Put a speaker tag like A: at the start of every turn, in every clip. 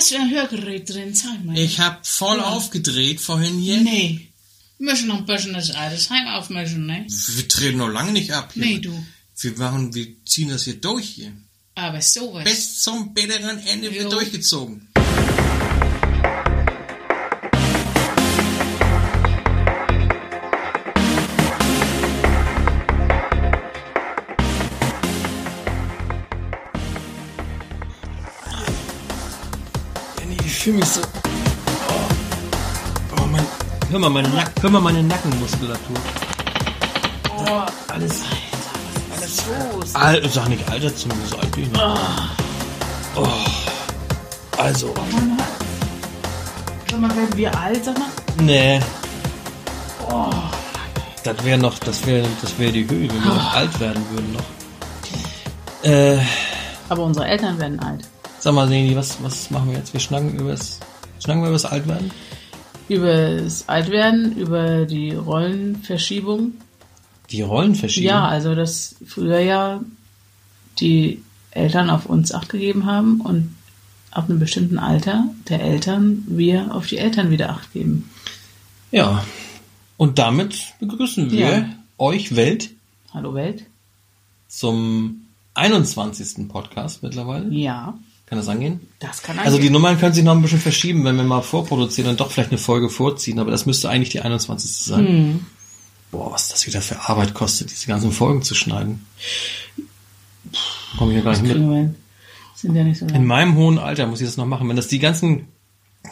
A: Hast du ein Hörgerät drin? Zeig mal.
B: Ich hab voll
A: Ja.
B: aufgedreht vorhin hier.
A: Nee. Wir müssen noch ein bisschen das Altersheim aufmischen, ne?
B: Wir treten noch lange nicht ab. Hier.
A: Nee, du.
B: Wir machen, wir ziehen das hier durch hier.
A: Aber sowas.
B: Bis zum bitteren Ende wird
A: Jo.
B: durchgezogen. Fühle mich so. Oh, oh mein, hör mal meine, Nack, hör mal meine Nackenmuskulatur.
A: Oh,
B: Alles.
A: alles los.
B: Al sag nicht Alter zu mir, so alt bin ich noch. Oh. Also.
A: Sag mal, werden wir alt, sag mal?
B: Nee. Das wäre noch, das wäre das wär die Höhe, wenn wir noch alt werden würden noch. Äh,
A: Aber unsere Eltern werden alt.
B: Sag mal, Leni, was, was machen wir jetzt? Wir schnacken übers, schnacken wir übers Altwerden?
A: Über das Altwerden, über die Rollenverschiebung.
B: Die Rollenverschiebung?
A: Ja, also dass früher ja die Eltern auf uns Acht gegeben haben und ab einem bestimmten Alter der Eltern wir auf die Eltern wieder Acht geben.
B: Ja. Und damit begrüßen wir
A: Ja.
B: euch Welt
A: Hallo Welt?
B: zum 21. Podcast mittlerweile.
A: Ja,
B: Kann das angehen?
A: das kann
B: Also die
A: angehen.
B: Nummern können sich noch ein bisschen verschieben, wenn wir mal vorproduzieren und doch vielleicht eine Folge vorziehen, aber das müsste eigentlich die 21. sein.
A: Hm.
B: Boah, was das wieder für Arbeit kostet, diese ganzen Folgen zu schneiden. Komme ich ja gar nicht mit.
A: Sind ja nicht so
B: In meinem hohen Alter muss ich das noch machen. Wenn das die ganzen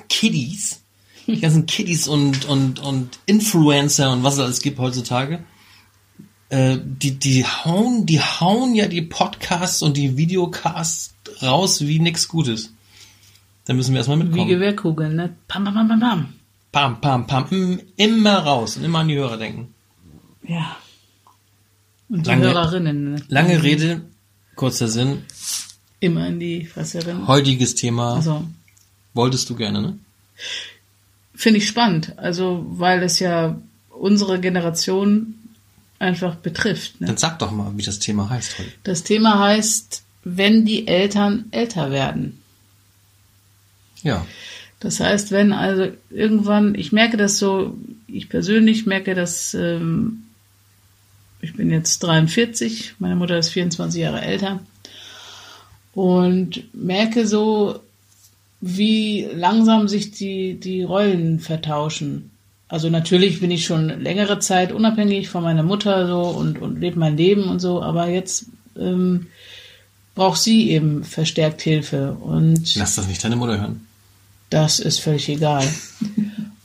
B: Kiddies, die ganzen Kiddies und, und, und Influencer und was es alles gibt heutzutage, äh, die, die hauen, die hauen ja die Podcasts und die Videocasts raus wie nix Gutes. Da müssen wir erstmal
A: Wie
B: mitkommen.
A: Gewehrkugeln, ne? Pam, pam, pam, pam, pam.
B: Pam, pam, pam. Mm, Immer raus und immer an die Hörer denken.
A: Ja. Und die
B: Lange-
A: Hörerinnen. Ne?
B: Lange Rede, kurzer Sinn.
A: Immer in die Fresserin.
B: Heutiges Thema
A: Also,
B: wolltest du gerne, ne?
A: finde ich spannend. Also, weil es ja unsere Generation einfach betrifft. Ne?
B: Dann sag doch mal, wie das Thema heißt heute.
A: Das Thema heißt, wenn die Eltern älter werden.
B: Ja.
A: Das heißt, wenn also irgendwann, ich merke das so, ich persönlich merke das, ähm, ich bin jetzt 43, meine Mutter ist 24 Jahre älter und merke so, wie langsam sich die, die Rollen vertauschen. Also natürlich bin ich schon längere Zeit unabhängig von meiner Mutter so und, und lebe mein Leben und so, aber jetzt ähm, braucht sie eben verstärkt Hilfe und
B: Lass das nicht deine Mutter hören.
A: das ist völlig egal.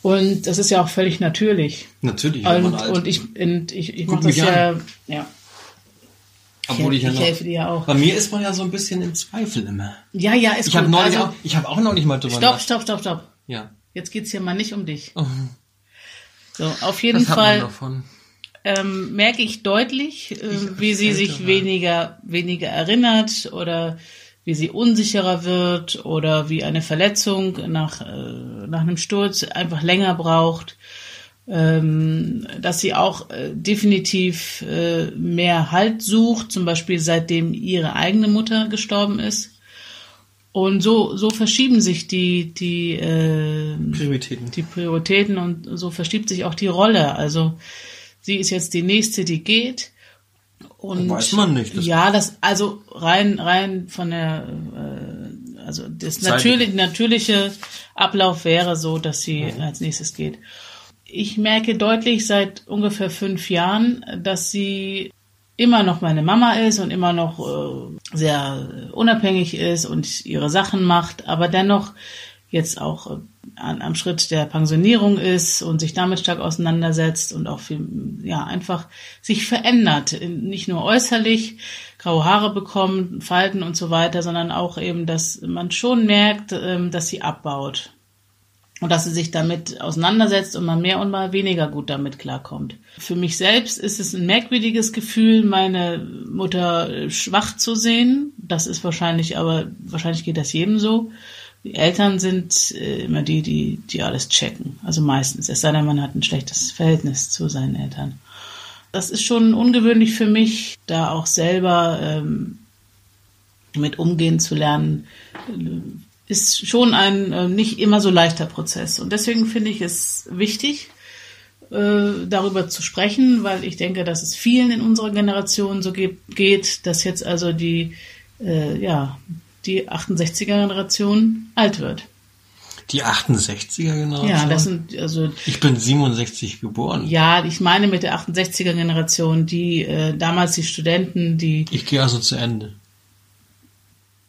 A: Und das ist ja auch völlig natürlich.
B: Natürlich,
A: Und, und ich, und ich, ich mache das
B: mich
A: ja, ja.
B: Obwohl ich, ja
A: ich
B: noch,
A: helfe dir ja auch.
B: Bei mir ist man ja so ein bisschen im Zweifel immer.
A: Ja, ja, ist
B: Ich habe
A: gut.
B: neulich
A: also,
B: auch, ich habe auch noch nicht mal drüber
A: stopp, stopp, stopp, stopp.
B: Ja.
A: Jetzt geht's hier mal nicht um dich.
B: Oh,
A: So, auf jeden Fall ähm, merke ich deutlich, äh,
B: Ich-
A: wie sie
B: ich-
A: sich
B: ja.
A: weniger, weniger erinnert oder wie sie unsicherer wird oder wie eine Verletzung nach, äh, nach einem Sturz einfach länger braucht. Ähm, dass sie auch äh, definitiv äh, mehr Halt sucht, zum Beispiel seitdem ihre eigene Mutter gestorben ist. Und so, so verschieben sich die, die, äh,
B: Prioritäten.
A: die Prioritäten und so verschiebt sich auch die Rolle. Also sie ist jetzt die nächste, die geht. Und
B: Weiß man nicht. Das-
A: ja, das also rein rein von der äh, also das natürlich natürliche Ablauf wäre so, dass sie als nächstes geht. Ich merke deutlich seit ungefähr fünf Jahren, dass sie immer noch meine Mama ist und immer noch äh, sehr unabhängig ist und ihre Sachen macht, aber dennoch jetzt auch äh, an, am Schritt der Pensionierung ist und sich damit stark auseinandersetzt und auch viel, ja, einfach sich verändert. Nicht nur äußerlich, graue Haare bekommen, Falten und so weiter, sondern auch eben, dass man schon merkt, ähm, dass sie abbaut. Und dass sie sich damit auseinandersetzt und mal mehr und mal weniger gut damit klarkommt. Für mich selbst ist es ein merkwürdiges Gefühl, meine Mutter äh, schwach zu sehen. Das ist wahrscheinlich, aber wahrscheinlich geht das jedem so. Die Eltern sind äh, immer die, die, die alles checken. Also meistens. Es sei denn, man hat ein schlechtes Verhältnis zu seinen Eltern. Das ist schon ungewöhnlich für mich, da auch selber ähm, mit umgehen zu lernen. Ist schon ein äh, nicht immer so leichter Prozess. Und deswegen finde ich es wichtig, äh, darüber zu sprechen, weil ich denke, dass es vielen in unserer Generation so geht, dass jetzt also die, äh, ja, die 68er-Generation alt wird.
B: Die 68er Generation?
A: Ja, das sind also.
B: Ich bin 67 geboren.
A: Ja, ich meine mit der 68er Generation, die äh, damals die Studenten, die.
B: Ich gehe also zu Ende.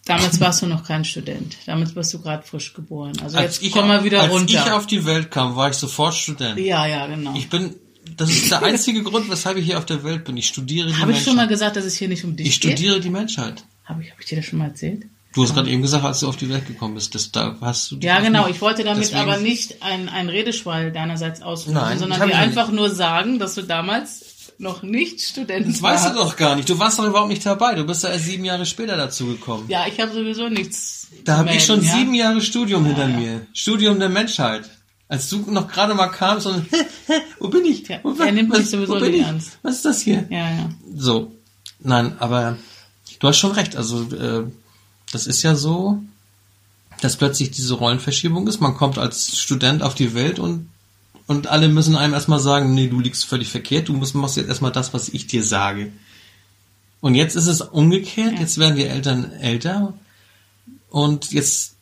A: Damals warst du noch kein Student. Damals warst du gerade frisch geboren. Also
B: als
A: jetzt
B: ich,
A: komm mal wieder
B: als
A: runter.
B: ich auf die Welt kam, war ich sofort Student.
A: ja, ja, genau.
B: Ich bin, das ist der einzige Grund, weshalb ich hier auf der Welt bin. Ich studiere die
A: Habe ich
B: Menschheit.
A: schon mal gesagt, dass es hier nicht um dich
B: ich
A: geht?
B: studiere die Menschheit.
A: Habe ich, hab ich dir das schon mal erzählt?
B: Du hast gerade eben gesagt, als du auf die Welt gekommen bist, das, da hast du.
A: Ja, genau.
B: nicht-
A: Ich wollte damit aber nicht ein, ein Redeschwall deinerseits ausführen,
B: Nein,
A: sondern
B: ich
A: dir einfach nur sagen, dass du damals noch nicht Student
B: Das weißt du doch gar nicht. Du warst doch überhaupt nicht dabei. Du bist ja erst sieben Jahre später dazu gekommen.
A: Ja, ich habe sowieso nichts.
B: Da habe ich schon
A: ja?
B: sieben Jahre Studium hinter
A: ja.
B: mir. Studium der Menschheit. Als du noch gerade mal kamst und wo bin ich? Wo,
A: er nimmt
B: was,
A: mich sowieso nicht
B: ich?
A: ernst.
B: Was ist das hier?
A: Ja, ja.
B: So. Nein, aber du hast schon recht. Also äh, das ist ja so, dass plötzlich diese Rollenverschiebung ist. Man kommt als Student auf die Welt und und alle müssen einem erstmal sagen, nee, du liegst völlig verkehrt, du musst, machst jetzt erstmal das, was ich dir sage. Und jetzt ist es umgekehrt,
A: Ja.
B: jetzt werden wir Eltern älter und jetzt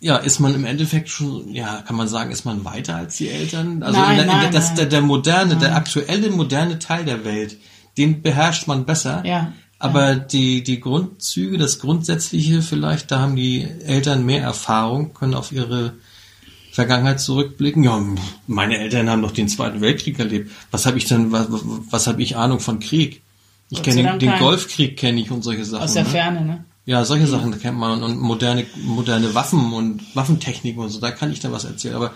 B: ja, ist man im Endeffekt schon, ja, kann man sagen, ist man weiter als die Eltern? Also
A: Nein,
B: in der, in der,
A: nein,
B: das,
A: nein.
B: der, der moderne, der aktuelle moderne Teil der Welt, den beherrscht man besser.
A: Ja.
B: Aber die, die Grundzüge, das Grundsätzliche vielleicht, da haben die Eltern mehr Erfahrung, können auf ihre Vergangenheit zurückblicken. Ja, meine Eltern haben doch den Zweiten Weltkrieg erlebt. Was habe ich denn, was, was habe ich Ahnung von Krieg? Ich kenne den, den. Golfkrieg kenne ich und solche Sachen.
A: Aus der
B: ne?
A: Ferne, ne?
B: Ja, solche Sachen kennt man und moderne, moderne Waffen und Waffentechniken und so, da kann ich dann was erzählen. Aber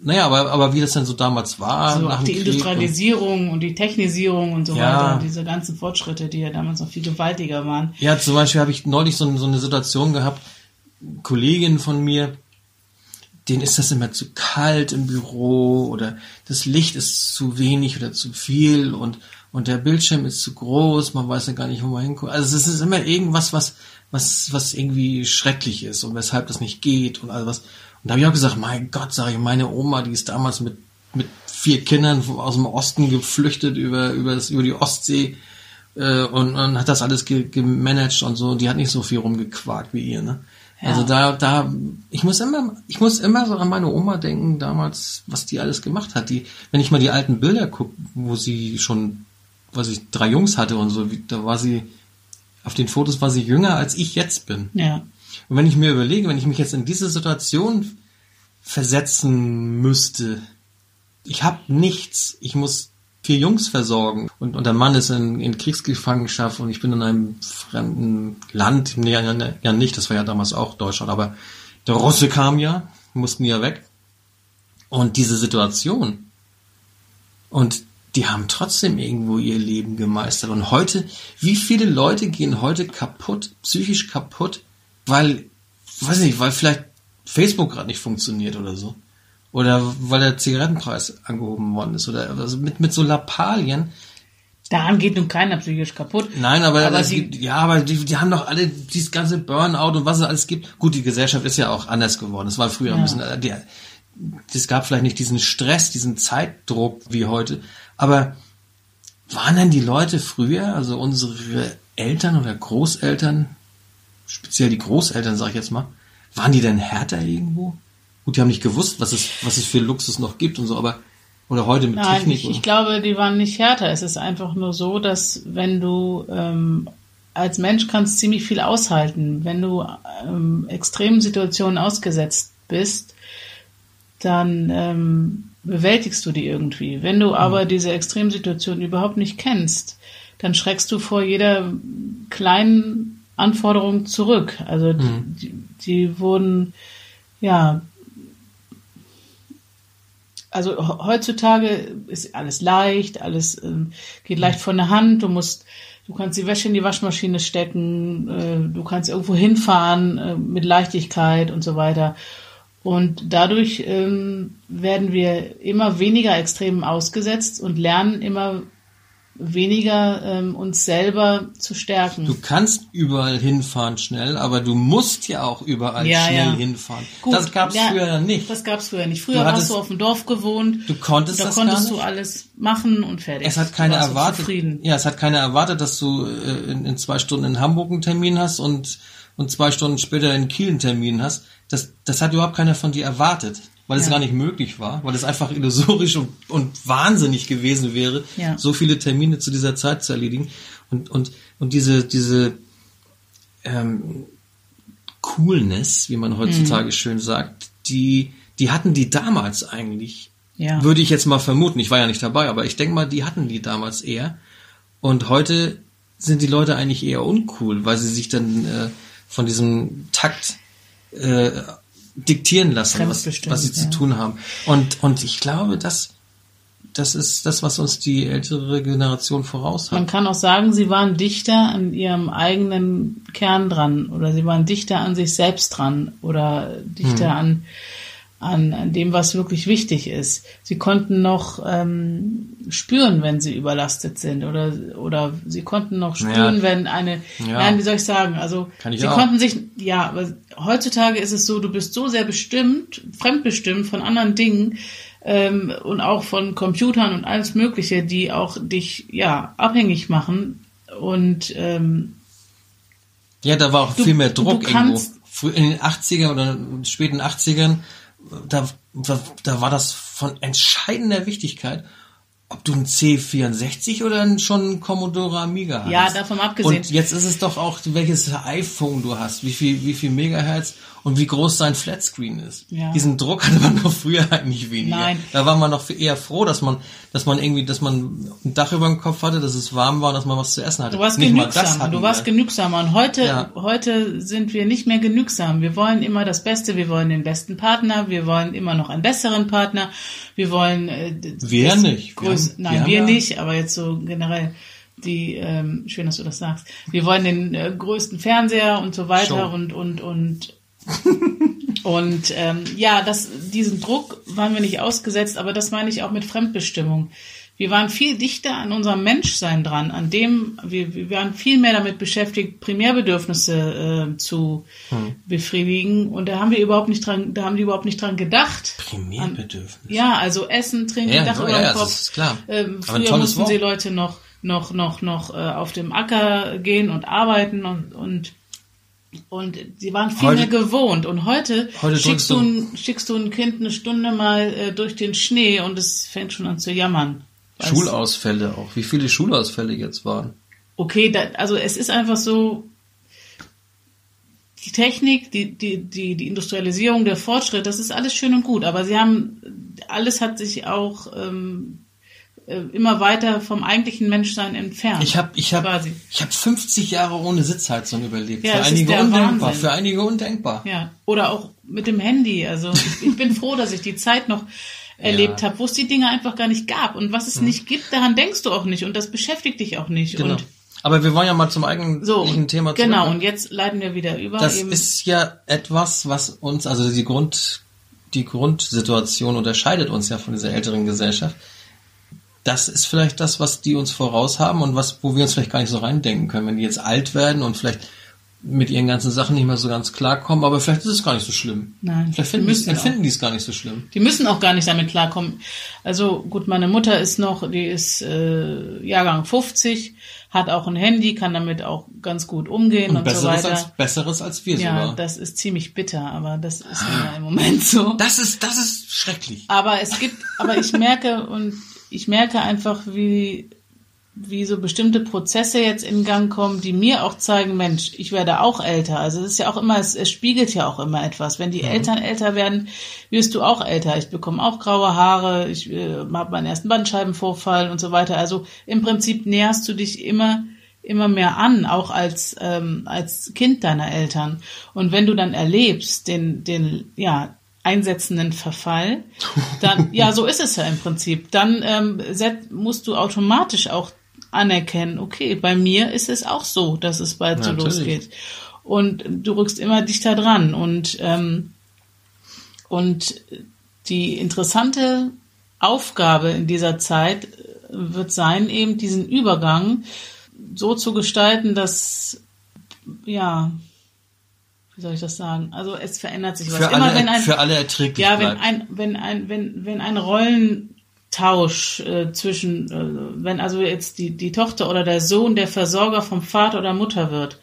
B: naja, aber, aber wie das denn so damals war,
A: So
B: nach
A: auch die
B: Krieg
A: Industrialisierung und die Technisierung und so
B: Ja.
A: weiter, diese ganzen Fortschritte, die ja damals noch viel gewaltiger waren.
B: Und, ja, zum Beispiel habe ich neulich so, so eine Situation gehabt, Kollegin von mir, denen ist das immer zu kalt im Büro oder das Licht ist zu wenig oder zu viel und, und der Bildschirm ist zu groß, man weiß ja gar nicht, wo man hinguckt. Also es ist immer irgendwas, was, was, was irgendwie schrecklich ist und weshalb das nicht geht und all was. Und da habe ich auch gesagt, mein Gott, sage ich, meine Oma, die ist damals mit, mit vier Kindern aus dem Osten geflüchtet über, über, das, über die Ostsee äh, und, und hat das alles ge gemanagt und so. Die hat nicht so viel rumgequakt wie ihr, ne?
A: Ja.
B: Also da, da, ich muss immer, ich muss immer so an meine Oma denken damals, was die alles gemacht hat. Die, wenn ich mal die alten Bilder gucke, wo sie schon, was ich, drei Jungs hatte und so, da war sie, auf den Fotos war sie jünger als ich jetzt bin.
A: Ja.
B: Und wenn ich mir überlege, wenn ich mich jetzt in diese Situation versetzen müsste, ich habe nichts, ich muss vier Jungs versorgen. Und, und der Mann ist in, in Kriegsgefangenschaft und ich bin in einem fremden Land, nee, ja, ja nicht, das war ja damals auch Deutschland, aber der Russe kam ja, mussten ja weg. Und diese Situation und die haben trotzdem irgendwo ihr Leben gemeistert. Und heute, wie viele Leute gehen heute kaputt, psychisch kaputt, weil, weiß nicht, weil vielleicht Facebook gerade nicht funktioniert oder so. Oder weil der Zigarettenpreis angehoben worden ist. Oder also mit, mit so Lappalien.
A: Daran geht nun keiner psychisch kaputt.
B: Nein, aber,
A: Aber sie-
B: gibt, ja, aber die, die haben doch alle dieses ganze Burnout und was es alles gibt. Gut, die Gesellschaft ist ja auch anders geworden. Es war früher ein
A: Ja.
B: bisschen, äh, die, es gab vielleicht nicht diesen Stress, diesen Zeitdruck wie heute. Aber waren denn die Leute früher, also unsere Eltern oder Großeltern, speziell die Großeltern, sag ich jetzt mal, waren die denn härter irgendwo? Gut, die haben nicht gewusst, was es, was es für Luxus noch gibt und so, aber, oder heute mit
A: Nein,
B: Technik.
A: ich, ich glaube, die waren nicht härter. Es ist einfach nur so, dass wenn du ähm, als Mensch kannst ziemlich viel aushalten. Wenn du ähm, extremen Situationen ausgesetzt bist, dann ähm, bewältigst du die irgendwie. Wenn du aber diese Extremsituation überhaupt nicht kennst, dann schreckst du vor jeder kleinen Anforderung zurück. Also die, die wurden ja also he- heutzutage ist alles leicht, alles ähm, geht leicht von der Hand. Du musst, du kannst die Wäsche in die Waschmaschine stecken, äh, du kannst irgendwo hinfahren äh, mit Leichtigkeit und so weiter. Und dadurch ähm, werden wir immer weniger Extremen ausgesetzt und lernen immer weniger ähm, uns selber zu stärken.
B: Du kannst überall hinfahren schnell, aber du musst ja auch überall
A: Ja,
B: schnell
A: ja.
B: hinfahren.
A: Gut,
B: das gab's
A: ja,
B: früher nicht.
A: Das gab's früher nicht. Früher
B: Du
A: warst
B: hattest-
A: du auf dem Dorf gewohnt.
B: Du konntest
A: da
B: das
A: konntest
B: gar
A: du
B: nicht.
A: alles machen und fertig.
B: Es hat keiner
A: du warst
B: erwartet.
A: Zufrieden.
B: Ja, es hat keiner erwartet, dass du äh, in, in zwei Stunden in Hamburg einen Termin hast und und zwei Stunden später in Kiel einen Termin hast. Das das hat überhaupt keiner von dir erwartet, weil es
A: Ja.
B: gar nicht möglich war, weil es einfach illusorisch und, und wahnsinnig gewesen wäre,
A: Ja.
B: so viele Termine zu dieser Zeit zu erledigen. Und und und diese diese ähm, Coolness, wie man heutzutage
A: Mhm.
B: schön sagt, die die hatten die damals eigentlich
A: Ja.
B: würde ich jetzt mal vermuten. Ich war ja nicht dabei, aber ich denke mal, die hatten die damals eher. Und heute sind die Leute eigentlich eher uncool, weil sie sich dann äh, von diesem Takt äh, diktieren lassen, was, was sie zu
A: ja.
B: tun haben. Und, und ich glaube, das, das ist das, was uns die ältere Generation voraus
A: Man
B: hat.
A: kann auch sagen, sie waren dichter an ihrem eigenen Kern dran oder sie waren dichter an sich selbst dran oder dichter
B: Hm.
A: an, an, an dem, was wirklich wichtig ist. Sie konnten noch ähm, spüren, wenn sie überlastet sind oder, oder sie konnten noch spüren,
B: Ja.
A: wenn eine,
B: Ja.
A: nein, wie soll ich sagen, also
B: Kann ich
A: sie
B: auch.
A: konnten sich, ja, aber heutzutage ist es so, du bist so sehr bestimmt, fremdbestimmt von anderen Dingen, ähm, und auch von Computern und alles Mögliche, die auch dich ja abhängig machen. Und ähm,
B: Ja, da war auch
A: Du-
B: viel mehr Druck irgendwo. In den 80er oder späten 80ern, da, da, da war das von entscheidender Wichtigkeit, ob du ein C64 oder schon ein Commodore Amiga hast.
A: Ja, davon abgesehen.
B: Und jetzt ist es doch auch, welches iPhone du hast, wie viel, wie viel Megahertz und wie groß sein Flatscreen ist.
A: Ja.
B: Diesen Druck hatte man doch früher eigentlich weniger.
A: Nein.
B: Da war man noch eher froh, dass man, dass man irgendwie, dass man ein Dach über dem Kopf hatte, dass es warm war und dass man was zu essen hatte.
A: du warst
B: Nicht mal das
A: genügsam.
B: hatten
A: Du warst
B: wir.
A: genügsamer. Und heute,
B: Ja.
A: heute sind wir nicht mehr genügsam. Wir wollen immer das Beste. Wir wollen den besten Partner. Wir wollen immer noch einen besseren Partner. Wir wollen äh,
B: Wir nicht. Wir haben- wir
A: Nein, wir
B: ja-
A: nicht. Aber jetzt so generell die ähm, schön, dass du das sagst. Wir wollen den äh, größten Fernseher und so weiter
B: Show.
A: und und und und ähm, ja, das, diesen Druck waren wir nicht ausgesetzt, aber das meine ich auch mit Fremdbestimmung. Wir waren viel dichter an unserem Menschsein dran, an dem, wir, wir waren viel mehr damit beschäftigt, Primärbedürfnisse äh, zu
B: Hm.
A: befriedigen. Und da haben wir überhaupt nicht dran, da haben die überhaupt nicht dran gedacht.
B: Primärbedürfnis.
A: Ja, also Essen, Trinken,
B: Ja,
A: Dach über
B: ja, ja,
A: Kopf.
B: das ist klar.
A: Ähm, früher mussten die
B: Wort.
A: Leute noch, noch, noch, noch äh, auf dem Acker gehen und arbeiten und, und und sie waren viel
B: Heute-
A: mehr gewohnt. Und heute, schickst, du ein, schickst du ein Kind eine Stunde mal äh, durch den Schnee und es fängt schon an zu jammern. Weißt-
B: Schulausfälle auch. Wie viele Schulausfälle jetzt waren?
A: Okay, da, also es ist einfach so, die Technik, die, die, die, die Industrialisierung, der Fortschritt, das ist alles schön und gut, aber sie haben, alles hat sich auch ähm, äh, immer weiter vom eigentlichen Menschsein entfernt.
B: Ich habe ich hab,
A: Quasi.
B: ich hab 50 Jahre ohne Sitzheizung überlebt.
A: Ja,
B: für einige undenkbar.
A: Wahnsinn.
B: Für einige undenkbar.
A: Ja, oder auch mit dem Handy. Also ich, ich bin froh, dass ich die Zeit noch erlebt habe, wo es die Dinge einfach gar nicht gab. Und was es nicht gibt, daran denkst du auch nicht und das beschäftigt dich auch nicht.
B: Genau.
A: Und
B: Aber wir wollen ja mal zum eigentlichen
A: so,
B: Thema zurück.
A: genau.
B: ne?
A: Und jetzt leiten wir wieder über.
B: Das ist ja etwas, was uns, also die Grund, die Grundsituation unterscheidet uns ja von dieser älteren Gesellschaft. Das ist vielleicht das, was die uns voraus haben und was, wo wir uns vielleicht gar nicht so reindenken können, wenn die jetzt alt werden und vielleicht mit ihren ganzen Sachen nicht mehr so ganz klarkommen, aber vielleicht ist es gar nicht so schlimm.
A: Nein,
B: Vielleicht finden, die, empfinden die es gar nicht so schlimm.
A: Die müssen auch gar nicht damit klarkommen. Also gut, meine Mutter ist noch, die ist äh, Jahrgang 50, hat auch ein Handy, kann damit auch ganz gut umgehen und,
B: Und
A: so
B: besseres
A: weiter.
B: als, besseres als wir
A: ja,
B: sogar.
A: das ist ziemlich bitter, aber das ist ja im Moment so.
B: Das ist, das ist schrecklich.
A: Aber es gibt, aber ich merke und ich merke einfach, wie, wie so bestimmte Prozesse jetzt in Gang kommen, die mir auch zeigen, Mensch, ich werde auch älter. Also es ist ja auch immer, es, es spiegelt ja auch immer etwas. Wenn die Eltern älter werden, wirst du auch älter. Ich bekomme auch graue Haare, ich äh, habe meinen ersten Bandscheibenvorfall und so weiter. Also im Prinzip näherst du dich immer immer mehr an, auch als ähm, als Kind deiner Eltern. Und wenn du dann erlebst den den ja einsetzenden Verfall, dann ja so ist es ja im Prinzip. Dann ähm, musst du automatisch auch anerkennen, okay, bei mir ist es auch so, dass es bald so
B: Natürlich.
A: losgeht. Und du rückst immer dichter dran und ähm, und die interessante Aufgabe in dieser Zeit wird sein, eben diesen Übergang so zu gestalten, dass, ja, wie soll ich das sagen? Also es verändert sich was.
B: Für,
A: Immer
B: alle,
A: wenn ein,
B: für alle erträglich
A: ja, wenn
B: bleibt.
A: ein, wenn ein, wenn, wenn ein Rollentausch äh, zwischen, äh, wenn also jetzt die, die Tochter oder der Sohn der Versorger vom Vater oder Mutter wird,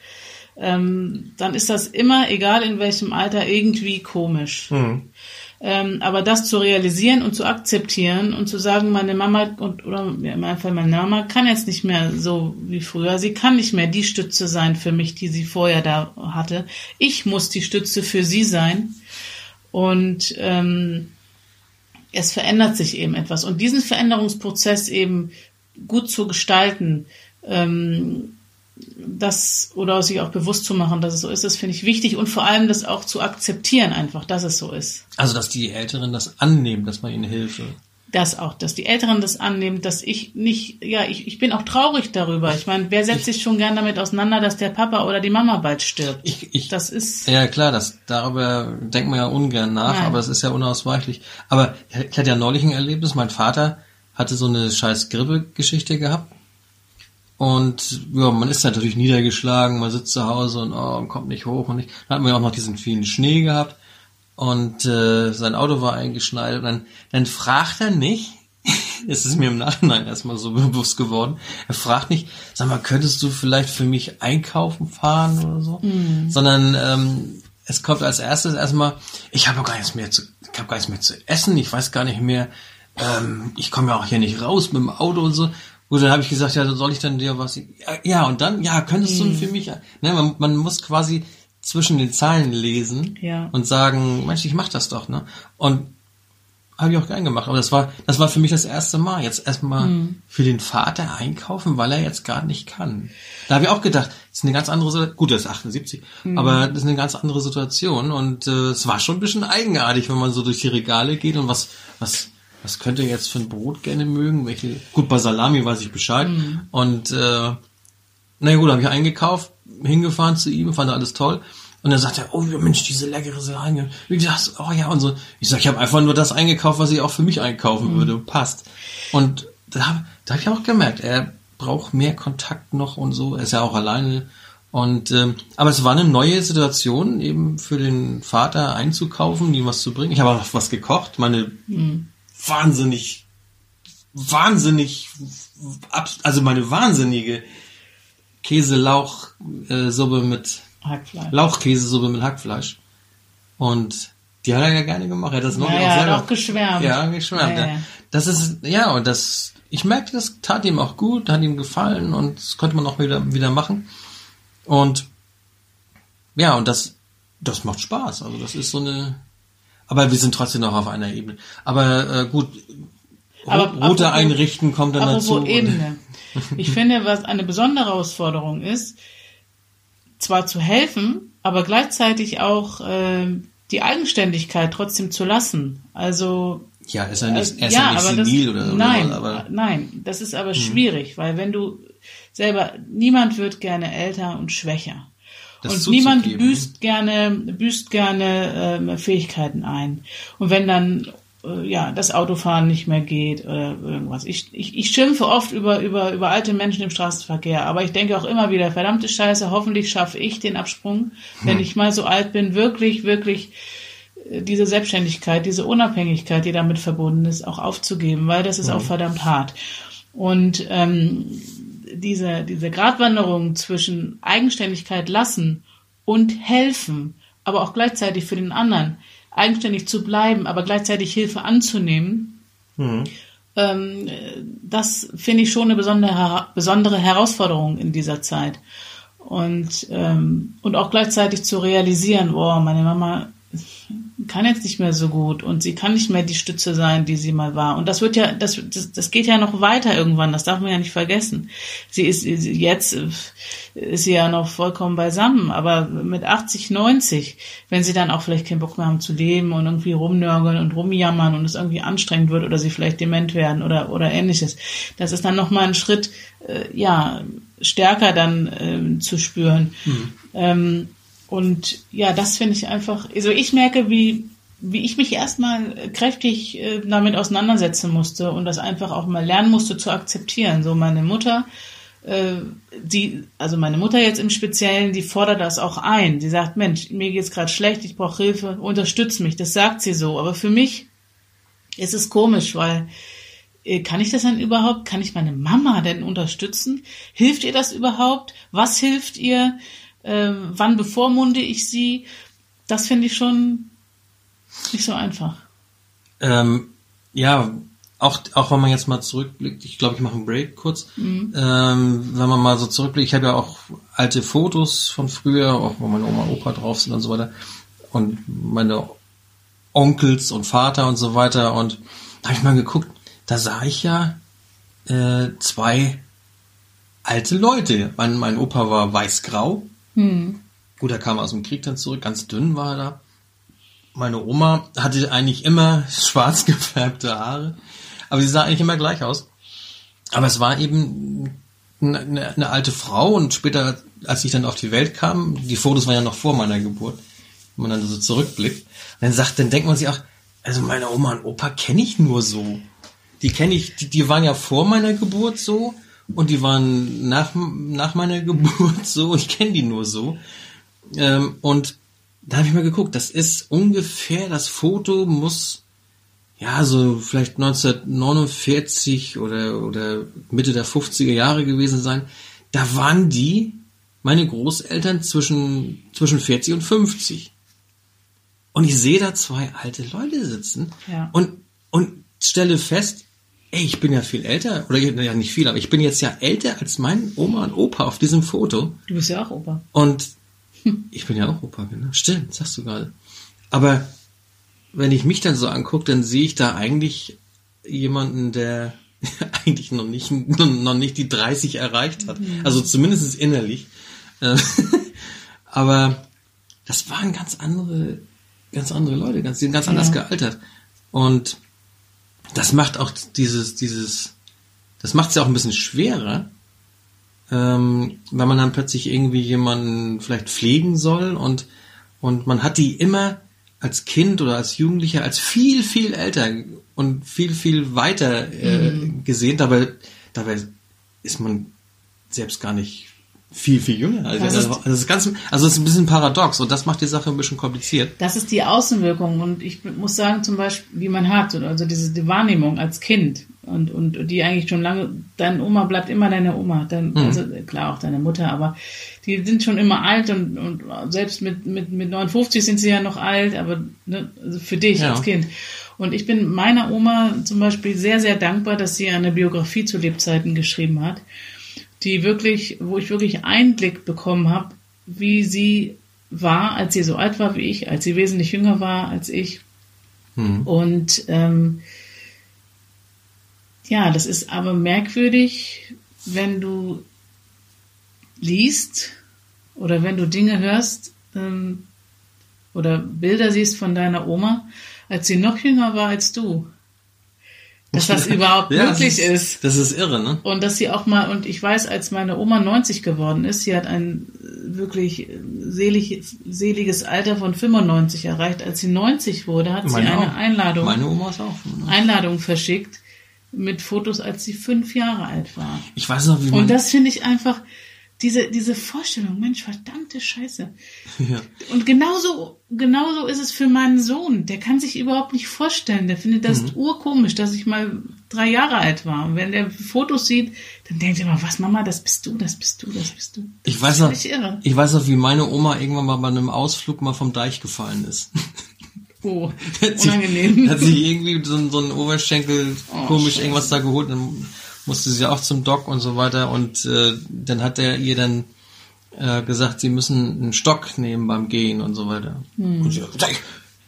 A: ähm, dann ist das immer, egal in welchem Alter, irgendwie komisch.
B: Mhm.
A: Ähm, aber das zu realisieren und zu akzeptieren und zu sagen, meine Mama und oder in meinem Fall meine Mama kann jetzt nicht mehr so wie früher. Sie kann nicht mehr die Stütze sein für mich, die sie vorher da hatte. Ich muss die Stütze für sie sein. Und ähm, es verändert sich eben etwas. Und diesen Veränderungsprozess eben gut zu gestalten, ähm, das oder sich auch bewusst zu machen, dass es so ist, das finde ich wichtig und vor allem das auch zu akzeptieren einfach, dass es so ist.
B: Also, dass die Älteren das annehmen, dass man ihnen hilft.
A: Das auch, dass die Älteren das annehmen, dass ich nicht, ja, ich, ich bin auch traurig darüber. Ich meine, wer setzt sich schon gern damit auseinander, dass der Papa oder die Mama bald stirbt?
B: Ich, ich,
A: das ist.
B: Ja, klar, das, darüber denkt man ja ungern nach,
A: Nein.
B: aber es ist ja unausweichlich. Aber ich hatte ja neulich ein Erlebnis, mein Vater hatte so eine scheiß Grippe-Geschichte gehabt. Und ja, man ist natürlich niedergeschlagen, man sitzt zu Hause und oh, kommt nicht hoch und nicht. Dann hatten wir auch noch diesen vielen Schnee gehabt und äh, sein Auto war eingeschneit und dann, dann fragt er nicht, es ist mir im Nachhinein erstmal so bewusst geworden, er fragt nicht, sag mal, könntest du vielleicht für mich einkaufen fahren oder so, sondern ähm, es kommt als erstes erstmal, ich habe gar nichts mehr zu, ich habe gar nichts mehr zu essen, ich weiß gar nicht mehr, ähm, ich komme ja auch hier nicht raus mit dem Auto und so. Gut, dann habe ich gesagt, ja, soll ich dann dir was? Ja, und dann, ja, könntest du für mich, ne, man, man muss quasi zwischen den Zeilen lesen
A: Ja.
B: und sagen, Mensch, ich mach das doch, ne? Und habe ich auch gern gemacht. Aber das war, das war für mich das erste Mal. Jetzt erstmal für den Vater einkaufen, weil er jetzt gar nicht kann. Da habe ich auch gedacht, das ist eine ganz andere Situation. Gut, er ist 78, aber das ist eine ganz andere Situation. Und äh, es war schon ein bisschen eigenartig, wenn man so durch die Regale geht und was, was, was könnte er jetzt für ein Brot gerne mögen? Welche? Gut, bei Salami weiß ich Bescheid. Und äh, na ja, gut, habe ich eingekauft, hingefahren zu ihm, fand er alles toll. Und dann sagt er, oh Mensch, diese leckere Salami, wie das, oh ja, und so. Ich sag, ich habe einfach nur das eingekauft, was ich auch für mich einkaufen würde, passt. Und da, da habe ich auch gemerkt, er braucht mehr Kontakt noch und so. Er ist ja auch alleine. Und ähm, aber es war eine neue Situation, eben für den Vater einzukaufen, ihm was zu bringen. Ich habe auch was gekocht, meine wahnsinnig, wahnsinnig, also meine wahnsinnige Käse-Lauch-Suppe mit
A: Hackfleisch.
B: Lauchkäsesuppe mit Hackfleisch. Und die hat er ja gerne gemacht. Er hat das noch
A: Ja,
B: auch
A: hat auch geschwärmt.
B: Ja, geschwärmt.
A: Ja,
B: Ja,
A: ja.
B: Das ist, ja, und das, ich merkte, das tat ihm auch gut, hat ihm gefallen und das konnte man auch wieder, wieder machen. Und, ja, und das, das macht Spaß. Also das ist so eine, aber wir sind trotzdem noch auf einer Ebene. Aber äh, gut,
A: Aber
B: Route einrichten kommt dann dazu.
A: Ebene. Ich finde, was eine besondere Herausforderung ist, zwar zu helfen, aber gleichzeitig auch ähm, die Eigenständigkeit trotzdem zu lassen. Also
B: Ja, ist ja nicht,
A: äh,
B: er ist ja, nicht senil oder, oder
A: nein,
B: aber
A: nein, das ist aber schwierig, weil wenn du selber niemand wird gerne älter und schwächer. Und niemand
B: zuzugeben.
A: büßt gerne, büßt gerne ähm, Fähigkeiten ein. Und wenn dann äh, ja das Autofahren nicht mehr geht oder irgendwas. Ich, ich, ich schimpfe oft über, über, über alte Menschen im Straßenverkehr, aber ich denke auch immer wieder, verdammte Scheiße, hoffentlich schaffe ich den Absprung, wenn ich mal so alt bin, wirklich, wirklich äh, diese Selbstständigkeit, diese Unabhängigkeit, die damit verbunden ist, auch aufzugeben, weil das ist auch verdammt hart. Und ähm, diese, diese Gratwanderung zwischen Eigenständigkeit lassen und helfen, aber auch gleichzeitig für den anderen eigenständig zu bleiben, aber gleichzeitig Hilfe anzunehmen, ähm, das finde ich schon eine besondere, besondere Herausforderung in dieser Zeit. Und, ähm, und auch gleichzeitig zu realisieren, boah, meine Mama kann jetzt nicht mehr so gut und sie kann nicht mehr die Stütze sein, die sie mal war. Und das wird ja, das, das, das geht ja noch weiter irgendwann, das darf man ja nicht vergessen. Sie ist jetzt äh, ist sie ja noch vollkommen beisammen, aber mit 80, 90, wenn sie dann auch vielleicht keinen Bock mehr haben zu leben und irgendwie rumnörgeln und rumjammern und es irgendwie anstrengend wird oder sie vielleicht dement werden oder, oder ähnliches, das ist dann nochmal ein Schritt, äh, ja, stärker dann ähm, zu spüren. Ähm, und ja, das finde ich einfach, also ich merke, wie, wie ich mich erstmal kräftig äh, damit auseinandersetzen musste und das einfach auch mal lernen musste zu akzeptieren. So meine Mutter, äh, die, also meine Mutter jetzt im Speziellen, die fordert das auch ein. Sie sagt, Mensch, mir geht's gerade schlecht, ich brauche Hilfe, unterstütz mich. Das sagt sie so. Aber für mich ist es komisch, weil äh, kann ich das denn überhaupt? Kann ich meine Mama denn unterstützen? Hilft ihr das überhaupt? Was hilft ihr? Äh, wann bevormunde ich sie? Das finde ich schon nicht so einfach.
B: Ähm, ja, auch, auch wenn man jetzt mal zurückblickt, ich glaube, ich mache einen Break kurz. Mhm. Ähm, wenn man mal so zurückblickt, ich habe ja auch alte Fotos von früher, auch wo meine Oma und Opa drauf sind und so weiter. Und meine Onkels und Vater und so weiter. Und da habe ich mal geguckt, da sah ich ja äh, zwei alte Leute. Mein, mein Opa war weiß-grau. Mhm. Gut, er kam aus dem Krieg dann zurück, ganz dünn war er da. Meine Oma hatte eigentlich immer schwarz gefärbte Haare, aber sie sah eigentlich immer gleich aus. Aber es war eben eine, eine, alte Frau und später, als ich dann auf die Welt kam, die Fotos waren ja noch vor meiner Geburt, wenn man dann so zurückblickt, dann sagt, dann denkt man sich auch, also meine Oma und Opa kenne ich nur so. Die kenne ich, die, die waren ja vor meiner Geburt so und die waren nach, nach meiner Geburt so, ich kenne die nur so. Ähm, und da habe ich mal geguckt, das ist ungefähr, das Foto muss ja so vielleicht 1949 oder, oder Mitte der 50er Jahre gewesen sein. Da waren die, meine Großeltern, zwischen, zwischen 40 und 50. Und ich sehe da zwei alte Leute sitzen ja. und, und stelle fest, ey, ich bin ja viel älter, oder ja nicht viel, aber ich bin jetzt ja älter als mein Oma und Opa auf diesem Foto.
A: Du bist ja auch Opa.
B: Und ich bin ja auch Opa, genau. Stimmt, sagst du gerade. Aber wenn ich mich dann so angucke, dann sehe ich da eigentlich jemanden, der eigentlich noch nicht, noch nicht die 30 erreicht hat. Mhm. Also zumindest innerlich. Äh, aber das waren ganz andere, ganz andere Leute, ganz, die sind ganz anders ja. gealtert. Und das macht auch dieses, dieses, das macht es ja auch ein bisschen schwerer, ähm, wenn man dann plötzlich irgendwie jemanden vielleicht pflegen soll und, und man hat die immer als Kind oder als Jugendlicher als viel, viel älter und viel, viel weiter äh, mhm. gesehen. Dabei, dabei ist man selbst gar nicht viel, viel jünger. Also, das ist, also, das ist ganz, also es ist ein bisschen paradox und das macht die Sache ein bisschen kompliziert.
A: Das ist die Außenwirkung und ich muss sagen zum Beispiel, wie man hat, also diese die Wahrnehmung als Kind und, und die eigentlich schon lange, deine Oma bleibt immer deine Oma, dann, hm. also klar auch deine Mutter, aber die sind schon immer alt und, und selbst mit, mit, mit 59 sind sie ja noch alt, aber ne, also für dich ja. als Kind. Und ich bin meiner Oma zum Beispiel sehr, sehr dankbar, dass sie eine Biografie zu Lebzeiten geschrieben hat die wirklich, wo ich wirklich Einblick bekommen habe, wie sie war, als sie so alt war wie ich, als sie wesentlich jünger war als ich. Mhm. Und ähm, ja, das ist aber merkwürdig, wenn du liest oder wenn du Dinge hörst ähm, oder Bilder siehst von deiner Oma, als sie noch jünger war als du dass das überhaupt ja, möglich
B: das ist, ist, Das ist irre, ne?
A: Und dass sie auch mal, und ich weiß, als meine Oma 90 geworden ist, sie hat ein wirklich selig, seliges Alter von 95 erreicht. Als sie 90 wurde, hat meine sie eine auch. Einladung,
B: meine Oma ist auch 95.
A: Einladung verschickt mit Fotos, als sie fünf Jahre alt war.
B: Ich weiß noch, wie
A: man. Und das finde ich einfach, diese, diese Vorstellung, Mensch, verdammte Scheiße. Ja. Und genauso, genauso ist es für meinen Sohn. Der kann sich überhaupt nicht vorstellen. Der findet das mhm. urkomisch, dass ich mal drei Jahre alt war. Und wenn der Fotos sieht, dann denkt er immer, was Mama, das bist du, das bist du, das bist du. Das
B: ich weiß noch, ich weiß noch, wie meine Oma irgendwann mal bei einem Ausflug mal vom Deich gefallen ist.
A: Oh, unangenehm.
B: Hat sich, hat sich irgendwie so, so ein Oberschenkel oh, komisch Scheiße. irgendwas da geholt. Dann musste sie auch zum Doc und so weiter und äh, dann hat er ihr dann äh, gesagt, sie müssen einen Stock nehmen beim Gehen und so weiter. Hm. Und sie,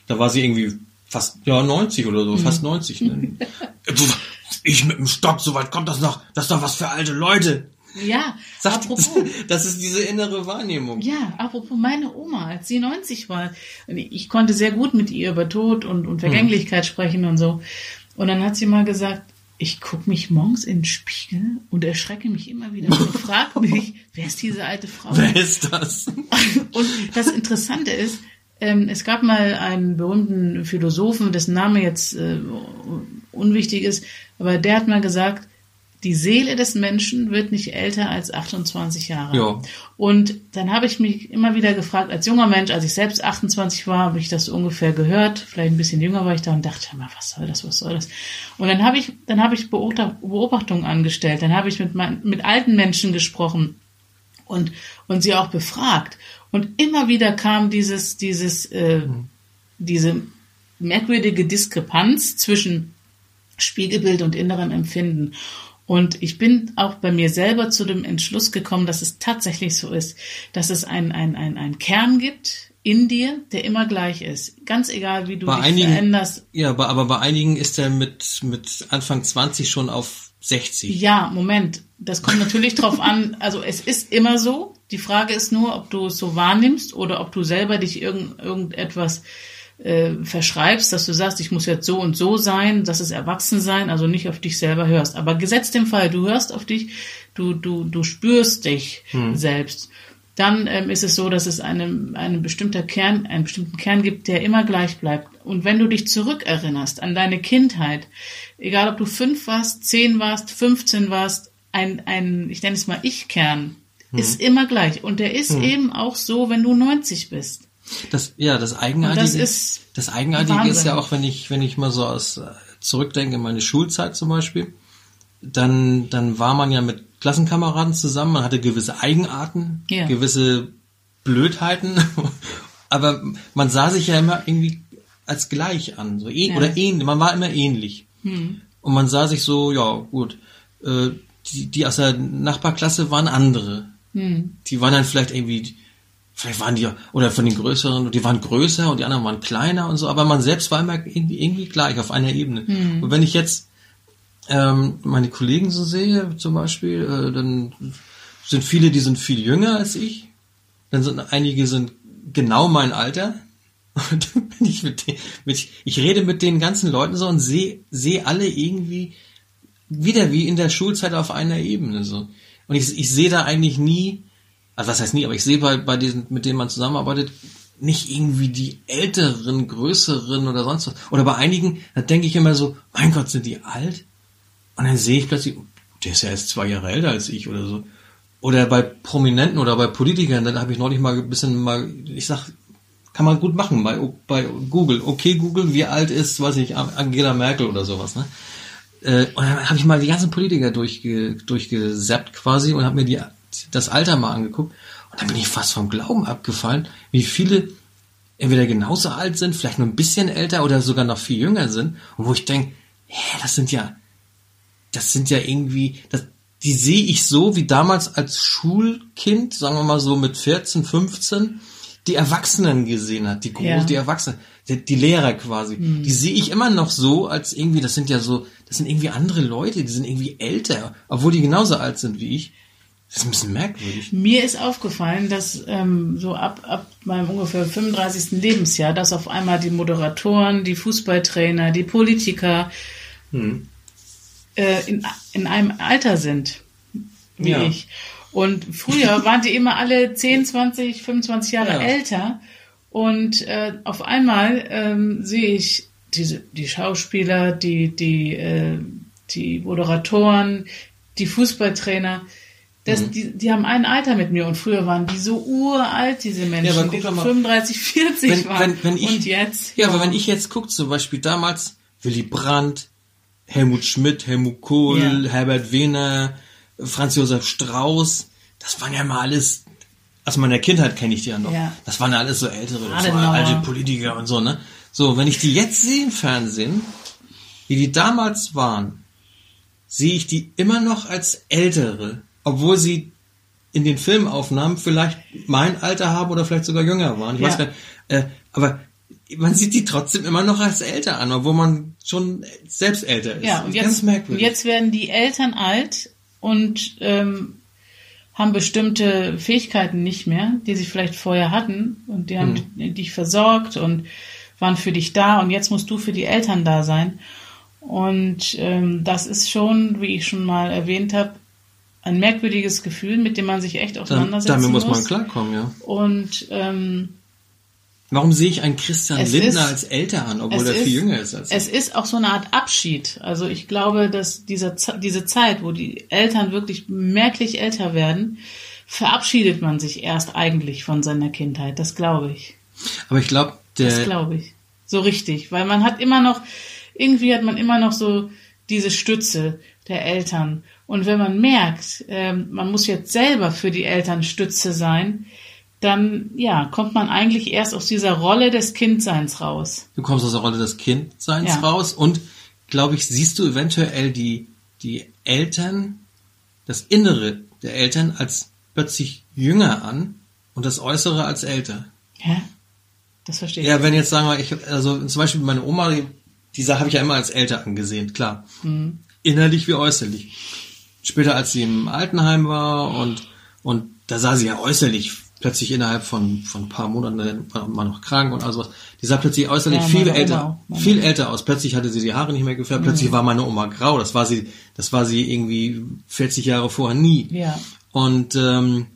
B: da war sie irgendwie fast ja 90 oder so, hm. fast 90. Ne? ich mit dem Stock, so weit kommt das noch, das ist doch was für alte Leute.
A: Ja,
B: Sagt, apropos. Das ist diese innere Wahrnehmung.
A: Ja, apropos meine Oma, als sie 90 war, ich konnte sehr gut mit ihr über Tod und, und Vergänglichkeit hm. sprechen und so. Und dann hat sie mal gesagt, ich gucke mich morgens in den Spiegel und erschrecke mich immer wieder und frage mich, wer ist diese alte Frau?
B: Wer ist das?
A: Und das Interessante ist, ähm, es gab mal einen berühmten Philosophen, dessen Name jetzt äh, unwichtig ist, aber der hat mal gesagt, die Seele des Menschen wird nicht älter als 28 Jahre.
B: Ja.
A: Und dann habe ich mich immer wieder gefragt, als junger Mensch, als ich selbst 28 war, habe ich das ungefähr gehört. Vielleicht ein bisschen jünger war ich da und dachte mal, was soll das, was soll das? Und dann habe ich, dann habe ich Beobachtungen angestellt. Dann habe ich mit, mein, mit alten Menschen gesprochen und, und sie auch befragt. Und immer wieder kam dieses, dieses, äh, mhm. diese merkwürdige Diskrepanz zwischen Spiegelbild und innerem Empfinden. Und ich bin auch bei mir selber zu dem Entschluss gekommen, dass es tatsächlich so ist, dass es einen ein, ein Kern gibt in dir, der immer gleich ist. Ganz egal, wie du
B: bei
A: dich
B: einigen,
A: veränderst.
B: Ja, aber, aber bei einigen ist er mit, mit Anfang 20 schon auf 60.
A: Ja, Moment. Das kommt natürlich drauf an. Also es ist immer so. Die Frage ist nur, ob du es so wahrnimmst oder ob du selber dich irgend, irgendetwas äh, verschreibst, dass du sagst, ich muss jetzt so und so sein, das ist Erwachsensein, also nicht auf dich selber hörst. Aber gesetzt dem Fall, du hörst auf dich, du, du, du spürst dich hm. selbst. Dann ähm, ist es so, dass es einen, einen bestimmter Kern, einen bestimmten Kern gibt, der immer gleich bleibt. Und wenn du dich zurückerinnerst an deine Kindheit, egal ob du fünf warst, zehn warst, 15 warst, ein, ein ich nenne es mal Ich-Kern, hm. ist immer gleich. Und der ist hm. eben auch so, wenn du 90 bist.
B: Das, ja, das Eigenartige, das, ist das Eigenartige ist ja auch, wenn ich, wenn ich mal so aus, äh, zurückdenke, meine Schulzeit zum Beispiel, dann, dann war man ja mit Klassenkameraden zusammen, man hatte gewisse Eigenarten, ja. gewisse Blödheiten, aber man sah sich ja immer irgendwie als gleich an, so ähn, ja. oder ähnlich, man war immer ähnlich. Hm. Und man sah sich so, ja, gut, äh, die, die aus der Nachbarklasse waren andere. Hm. Die waren dann vielleicht irgendwie vielleicht waren die, oder von den größeren, die waren größer und die anderen waren kleiner und so, aber man selbst war immer irgendwie, irgendwie gleich auf einer Ebene. Mhm. Und wenn ich jetzt ähm, meine Kollegen so sehe, zum Beispiel, äh, dann sind viele, die sind viel jünger als ich. Dann sind einige sind genau mein Alter. Und dann bin ich mit, denen, mit ich rede mit den ganzen Leuten so und sehe sehe alle irgendwie wieder wie in der Schulzeit auf einer Ebene so. Und ich, ich sehe da eigentlich nie also was heißt nie, aber ich sehe bei, bei diesen, mit denen man zusammenarbeitet, nicht irgendwie die älteren, größeren oder sonst was. Oder bei einigen, da denke ich immer so, mein Gott, sind die alt? Und dann sehe ich plötzlich, der ist ja erst zwei Jahre älter als ich oder so. Oder bei Prominenten oder bei Politikern, dann habe ich neulich mal ein bisschen mal, ich sag, kann man gut machen bei, bei Google. Okay, Google, wie alt ist, weiß ich, Angela Merkel oder sowas, ne? Äh, und dann habe ich mal die ganzen Politiker durchge, durchgesappt quasi und habe mir die das Alter mal angeguckt und dann bin ich fast vom Glauben abgefallen, wie viele entweder genauso alt sind, vielleicht nur ein bisschen älter oder sogar noch viel jünger sind und wo ich denke, hä, das sind ja, das sind ja irgendwie, das, die sehe ich so wie damals als Schulkind, sagen wir mal so mit 14, 15, die Erwachsenen gesehen hat, die ja. die Erwachsenen, die, die Lehrer quasi, mhm. die sehe ich immer noch so, als irgendwie, das sind ja so, das sind irgendwie andere Leute, die sind irgendwie älter, obwohl die genauso alt sind wie ich. Das ist ein bisschen merkwürdig.
A: Mir ist aufgefallen, dass ähm, so ab, ab meinem ungefähr 35. Lebensjahr, dass auf einmal die Moderatoren, die Fußballtrainer, die Politiker hm. äh, in, in einem Alter sind, wie ja. ich. Und früher waren die immer alle 10, 20, 25 Jahre ja. älter. Und äh, auf einmal ähm, sehe ich diese, die Schauspieler, die, die, äh, die Moderatoren, die Fußballtrainer, das, mhm. die, die haben ein Alter mit mir und früher waren die so uralt, diese Menschen, ja, die mal, 35, 40
B: wenn,
A: waren.
B: Wenn, wenn ich,
A: und jetzt?
B: Ja, ja, aber wenn ich jetzt gucke, zum Beispiel damals Willy Brandt, Helmut Schmidt, Helmut Kohl, ja. Herbert Wehner, Franz Josef Strauß, das waren ja mal alles, aus meiner Kindheit kenne ich die ja noch. Ja. Das waren ja alles so ältere, so alte Politiker und so, ne? So, wenn ich die jetzt sehe im Fernsehen, wie die damals waren, sehe ich die immer noch als ältere obwohl sie in den Filmaufnahmen vielleicht mein Alter haben oder vielleicht sogar jünger waren. Ich ja. weiß gar nicht. Äh, aber man sieht die trotzdem immer noch als älter an, obwohl man schon selbst älter ist.
A: Ja, und jetzt, und jetzt werden die Eltern alt und ähm, haben bestimmte Fähigkeiten nicht mehr, die sie vielleicht vorher hatten und die haben hm. dich versorgt und waren für dich da und jetzt musst du für die Eltern da sein. Und ähm, das ist schon, wie ich schon mal erwähnt habe, ein merkwürdiges Gefühl, mit dem man sich echt auseinandersetzen
B: Damit muss. Damit muss man klarkommen, ja.
A: Und ähm,
B: Warum sehe ich einen Christian Lindner
A: ist-
B: als älter an, obwohl er viel jünger ist als
A: Es ist auch so eine Art Abschied. Also ich glaube, dass dieser, diese Zeit, wo die Eltern wirklich merklich älter werden, verabschiedet man sich erst eigentlich von seiner Kindheit. Das glaube ich.
B: Aber ich glaube,
A: Das
B: der,
A: glaube ich. So richtig. Weil man hat immer noch, irgendwie hat man immer noch so diese Stütze der Eltern. Und wenn man merkt, ähm, man muss jetzt selber für die Eltern Stütze sein, dann, ja, kommt man eigentlich erst aus dieser Rolle des Kindseins raus.
B: du kommst aus der Rolle des Kindseins
A: Ja.
B: raus und, glaube ich, siehst du eventuell die, die Eltern, das Innere der Eltern als plötzlich jünger an und das Äußere als älter.
A: Hä? Das verstehe ich.
B: Ja, wenn jetzt sagen wir, ich also zum Beispiel meine Oma, die, die habe ich ja immer als älter angesehen, klar.
A: Mhm.
B: Innerlich wie äußerlich. Später, als sie im Altenheim war und und da sah sie ja äußerlich plötzlich innerhalb von von ein paar Monaten war noch krank und all sowas. Die sah plötzlich äußerlich
A: Ja,
B: viel
A: Oma
B: älter,
A: meine
B: viel älter aus. Plötzlich hatte sie die Haare nicht mehr gefärbt. Plötzlich war meine Oma grau. Das war sie, das war sie irgendwie 40 Jahre vorher nie.
A: Ja.
B: Und ähm,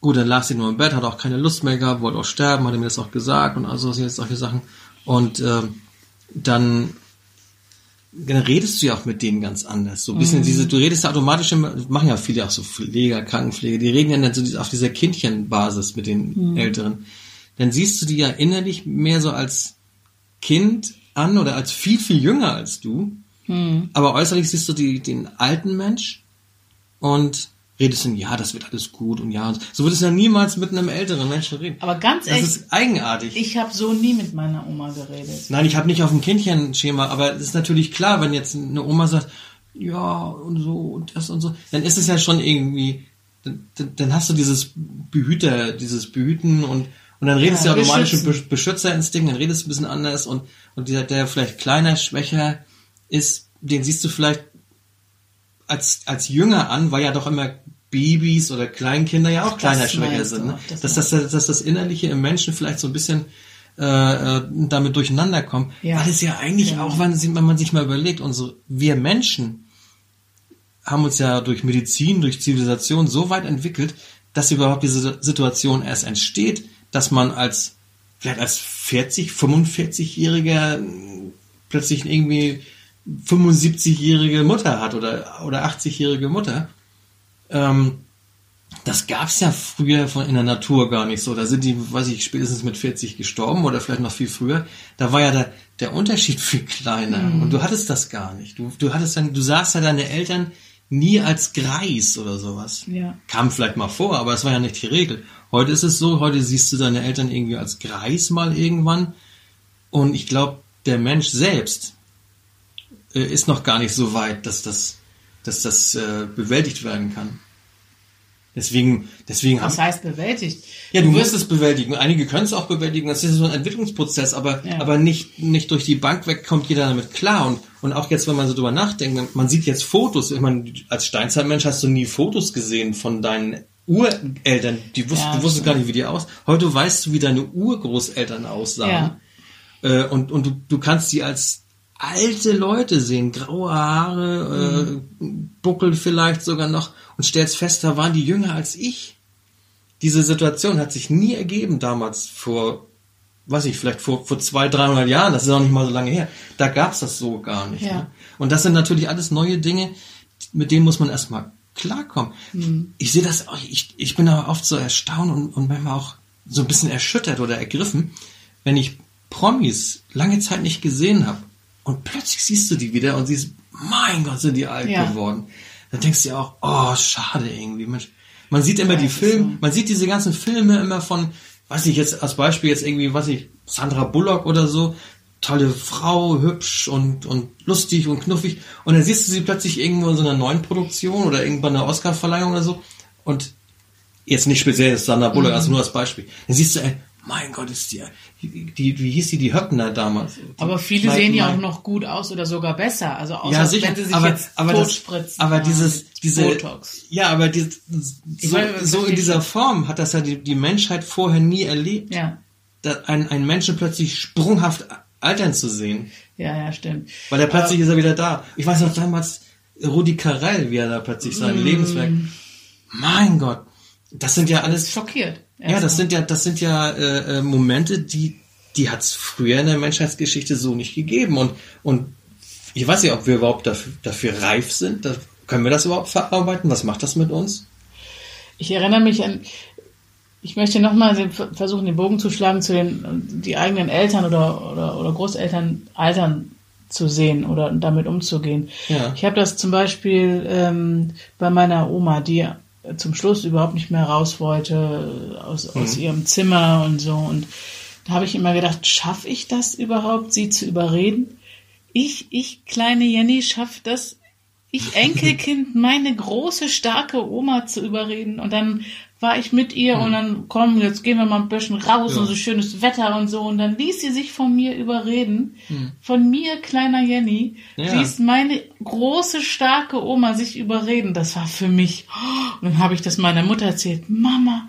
B: gut, dann lag sie nur im Bett, hat auch keine Lust mehr gehabt, wollte auch sterben, hatte mir das auch gesagt und also jetzt solche Sachen. Und ähm, dann, dann redest du ja auch mit denen ganz anders. So ein bisschen diese, du redest ja automatisch, immer- machen ja viele auch so Pfleger, Krankenpflege, die reden ja dann so auf dieser Kindchenbasis mit den Älteren. Dann siehst du die ja innerlich mehr so als Kind an oder als viel, viel jünger als du. Aber äußerlich siehst du die, den alten Mensch und redest dann, ja, das wird alles gut und ja, und so würdest du ja niemals mit einem älteren Menschen reden.
A: Aber ganz
B: das
A: ehrlich,
B: ist eigenartig.
A: ich habe so nie mit meiner Oma geredet.
B: Nein, ich habe nicht auf dem Kindchenschema, aber es ist natürlich klar, wenn jetzt eine Oma sagt, ja, und so und das und so, dann ist es ja schon irgendwie, dann, dann- hast du dieses Behüter, dieses Behüten und und dann redest
A: Ja,
B: du ja automatisch mit Beschützerinstinkt, dann redest du ein bisschen anders und, und dieser, der vielleicht kleiner, schwächer ist, den siehst du vielleicht als, als jünger an, weil ja doch immer Babys oder Kleinkinder ja auch
A: Das
B: kleiner, schwächer sind. Ne?
A: das
B: dass, das, dass das Innerliche im Menschen vielleicht so ein bisschen äh, äh, damit durcheinander kommt.
A: Ja.
B: Weil es ja eigentlich
A: Ja.
B: auch, wenn, wenn man sich mal überlegt, unsere, wir Menschen haben uns ja durch Medizin, durch Zivilisation so weit entwickelt, dass überhaupt diese Situation erst entsteht, dass man als vielleicht als 40, 45-Jähriger plötzlich irgendwie 75-jährige Mutter hat oder, oder 80-jährige Mutter. Ähm, das gab's ja früher von in der Natur gar nicht so. Da sind die, weiß ich, spätestens mit 40 gestorben oder vielleicht noch viel früher. Da war ja der, der Unterschied viel kleiner. Und du hattest das gar nicht. Du, du hattest dann, du sahst ja deine Eltern nie als Greis oder sowas.
A: Ja.
B: Kam vielleicht mal vor, aber es war ja nicht die Regel. Heute ist es so, heute siehst du deine Eltern irgendwie als Greis mal irgendwann. Und ich glaube, der Mensch selbst äh, ist noch gar nicht so weit, dass das, dass das äh, bewältigt werden kann. Deswegen, deswegen
A: Was
B: haben,
A: heißt bewältigt?
B: ja, du musst es bewältigen. Einige können es auch bewältigen. Das ist so ein Entwicklungsprozess, aber,
A: Ja.
B: aber nicht, nicht durch die Bank weg kommt jeder damit klar. Und, und auch jetzt, wenn man so drüber nachdenkt, man sieht jetzt Fotos. Ich meine, als Steinzeitmensch hast du nie Fotos gesehen von deinen Ureltern. Die wussten,
A: Ja,
B: du wusstest gar nicht, wie die aus. Heute weißt du, wie deine Urgroßeltern aussahen.
A: Ja.
B: Äh, und, und du, du kannst sie als alte Leute sehen, graue Haare, äh, Buckel vielleicht sogar noch und stellst fest, da waren die jünger als ich. Diese Situation hat sich nie ergeben damals vor, weiß ich, vielleicht vor, vor zwei, 300 Jahren, das ist auch nicht mal so lange her. Da gab's das so gar nicht.
A: Ja.
B: Ne? Und das sind natürlich alles neue Dinge, mit denen muss man erstmal klarkommen. Ich sehe das auch, ich, ich bin aber oft so erstaunt und, und manchmal auch so ein bisschen erschüttert oder ergriffen, wenn ich Promis lange Zeit nicht gesehen habe und plötzlich siehst du die wieder und siehst, mein Gott, sind die alt
A: Ja.
B: geworden. Dann denkst du dir auch, oh, schade irgendwie. Mensch. Man sieht immer
A: Ja,
B: die Filme,
A: so.
B: man sieht diese ganzen Filme immer von, weiß ich jetzt als Beispiel jetzt irgendwie, weiß ich, Sandra Bullock oder so, tolle Frau, hübsch und, und lustig und knuffig. Und dann siehst du sie plötzlich irgendwo in so einer neuen Produktion oder irgendwann einer Oscarverleihung oder so. Und jetzt nicht speziell Sandra Bullock,
A: Mhm.
B: also nur als Beispiel. Dann siehst du, ey, mein Gott, ist die, die, wie hieß die, die Höppner damals?
A: Aber viele sehen ja auch noch gut aus oder sogar besser. Also außer
B: ja, sicher,
A: wenn sie sich
B: aber,
A: jetzt
B: aber, das,
A: totspritzen.
B: aber dieses, diese,
A: Botox.
B: ja, aber die, so,
A: was
B: so in dieser Form hat das ja die, die Menschheit vorher nie erlebt,
A: Ja,
B: da einen, Menschen plötzlich sprunghaft altern zu sehen.
A: ja, ja, stimmt.
B: Weil er plötzlich ist er wieder da. Ich weiß noch damals, Rudi Carell, wie er da plötzlich
A: Mm.
B: sein Lebenswerk. Mein Gott. Das sind ja alles,
A: Schockiert.
B: ja, das sind ja, das sind ja äh, äh, Momente, die, die hat es früher in der Menschheitsgeschichte so nicht gegeben. Und, und ich weiß nicht, ob wir überhaupt dafür, dafür reif sind. Da, können wir das überhaupt verarbeiten? Was macht das mit uns?
A: Ich erinnere mich an, ich möchte nochmal versuchen, den Bogen zu schlagen zu den die eigenen Eltern oder, oder, oder Großeltern altern zu sehen oder damit umzugehen. Ja. Ich habe das zum Beispiel ähm, bei meiner Oma, die zum Schluss überhaupt nicht mehr raus wollte aus, mhm. aus ihrem Zimmer und so. Und da habe ich immer gedacht, schaffe ich das überhaupt, sie zu überreden? Ich, ich, kleine Jenny, schaffe das, ich Enkelkind, meine große, starke Oma zu überreden. Und dann war ich mit ihr hm. und dann komm, jetzt gehen wir mal ein bisschen raus ja. und so schönes Wetter und so. Und dann ließ sie sich von mir überreden. Hm. Von mir, kleiner Jenny, ja. ließ meine große, starke Oma sich überreden. Das war für mich. Und dann habe ich das meiner Mutter erzählt. Mama,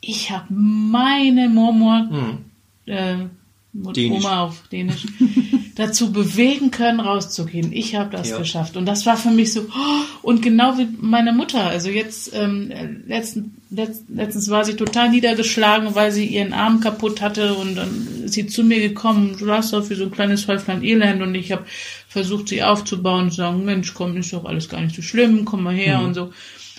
A: ich habe meine Murmur, hm. äh, Dänisch. Oma auf Dänisch, dazu bewegen können, rauszugehen. Ich habe das ja. geschafft. Und das war für mich so, oh, und genau wie meine Mutter. Also jetzt, ähm, letzten, letzt, letztens war sie total niedergeschlagen, weil sie ihren Arm kaputt hatte und dann ist sie zu mir gekommen, du hast doch wie so ein kleines Häuflein Elend und ich habe versucht, sie aufzubauen und zu sagen, Mensch, komm, ist doch alles gar nicht so schlimm, komm mal her mhm. und so.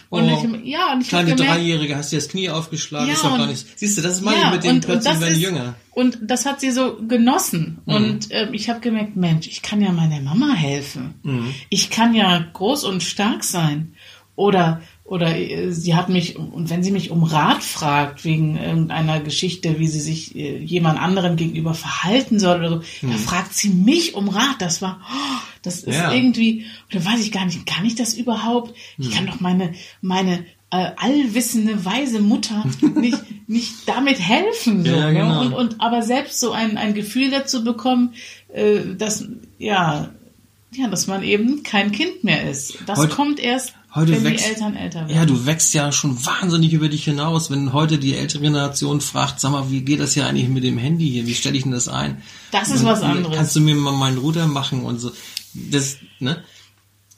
B: Und oh, ich, ja, und ich kleine gemerkt, Dreijährige, hast dir das Knie aufgeschlagen, ja, ist doch gar nicht. Siehst du, das ist meine ja, mit denen plötzlich werden jünger.
A: Und das hat sie so genossen. Mhm. Und äh, ich habe gemerkt, Mensch, ich kann ja meiner Mama helfen. Mhm. Ich kann ja groß und stark sein. Oder oder äh, sie hat mich, und wenn sie mich um Rat fragt, wegen irgendeiner Geschichte, wie sie sich äh, jemand anderem gegenüber verhalten soll oder so, hm. da fragt sie mich um Rat. Das war, oh, das ist ja. irgendwie, oder weiß ich gar nicht, kann ich das überhaupt? Hm. Ich kann doch meine, meine äh, allwissende, weise Mutter nicht, nicht damit helfen. So, ja, ne? genau. und, und aber selbst so ein, ein Gefühl dazu bekommen, äh, dass, ja, ja, dass man eben kein Kind mehr ist. Das Heute, kommt erst Heute wenn wächst, die Eltern älter werden.
B: Ja, du wächst ja schon wahnsinnig über dich hinaus. Wenn heute die ältere Generation fragt, sag mal, wie geht das ja eigentlich mit dem Handy hier? Wie stelle ich denn das ein?
A: Das ist was anderes.
B: Kannst du mir mal meinen Router machen und so. Das, ne?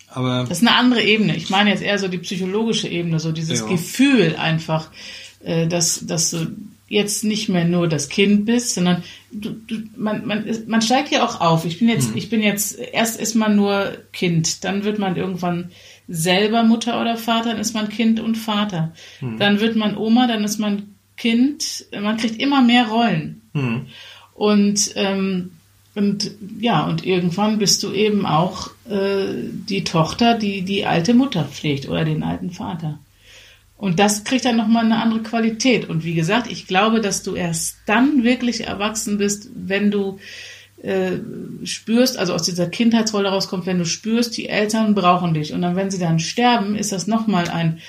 B: Aber.
A: Das ist eine andere Ebene. Ich meine jetzt eher so die psychologische Ebene, so dieses ja. Gefühl einfach, äh, dass, dass du jetzt nicht mehr nur das Kind bist, sondern du, du, man, man, man steigt ja auch auf. Ich bin jetzt, hm. ich bin jetzt, erst ist man nur Kind, dann wird man irgendwann selber Mutter oder Vater, dann ist man Kind und Vater. Hm. Dann wird man Oma, dann ist man Kind. Man kriegt immer mehr Rollen. Hm. Und, ähm, und ja, und irgendwann bist du eben auch äh, die Tochter, die die alte Mutter pflegt oder den alten Vater. Und das kriegt dann nochmal eine andere Qualität. Und wie gesagt, ich glaube, dass du erst dann wirklich erwachsen bist, wenn du äh, spürst, also aus dieser Kindheitsrolle rauskommt, wenn du spürst, die Eltern brauchen dich. Und dann, wenn sie dann sterben, ist das nochmal ein,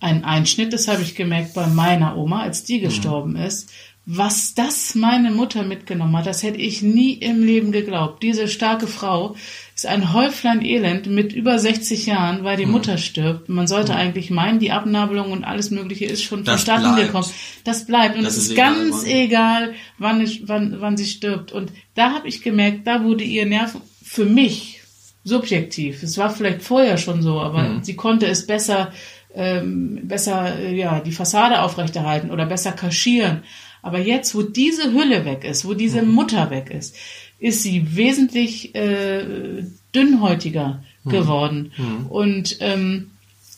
A: ein Einschnitt. Das habe ich gemerkt bei meiner Oma, als die gestorben ist. Was das meine Mutter mitgenommen hat, das hätte ich nie im Leben geglaubt. Diese starke Frau ist ein Häuflein Elend mit über 60 Jahren, weil die mhm. Mutter stirbt. Man sollte mhm. eigentlich meinen, die Abnabelung und alles Mögliche ist schon das verstanden bleibt. gekommen. Das bleibt. Und das es ist, ist ganz egal, egal wann, ich, wann, wann sie stirbt. Und da habe ich gemerkt, da wurde ihr Nerv für mich subjektiv. Es war vielleicht vorher schon so, aber mhm. sie konnte es besser, ähm, besser, äh, ja, die Fassade aufrechterhalten oder besser kaschieren. Aber jetzt, wo diese Hülle weg ist, wo diese mhm. Mutter weg ist, ist sie wesentlich äh, dünnhäutiger mhm. geworden. Mhm. Und ähm,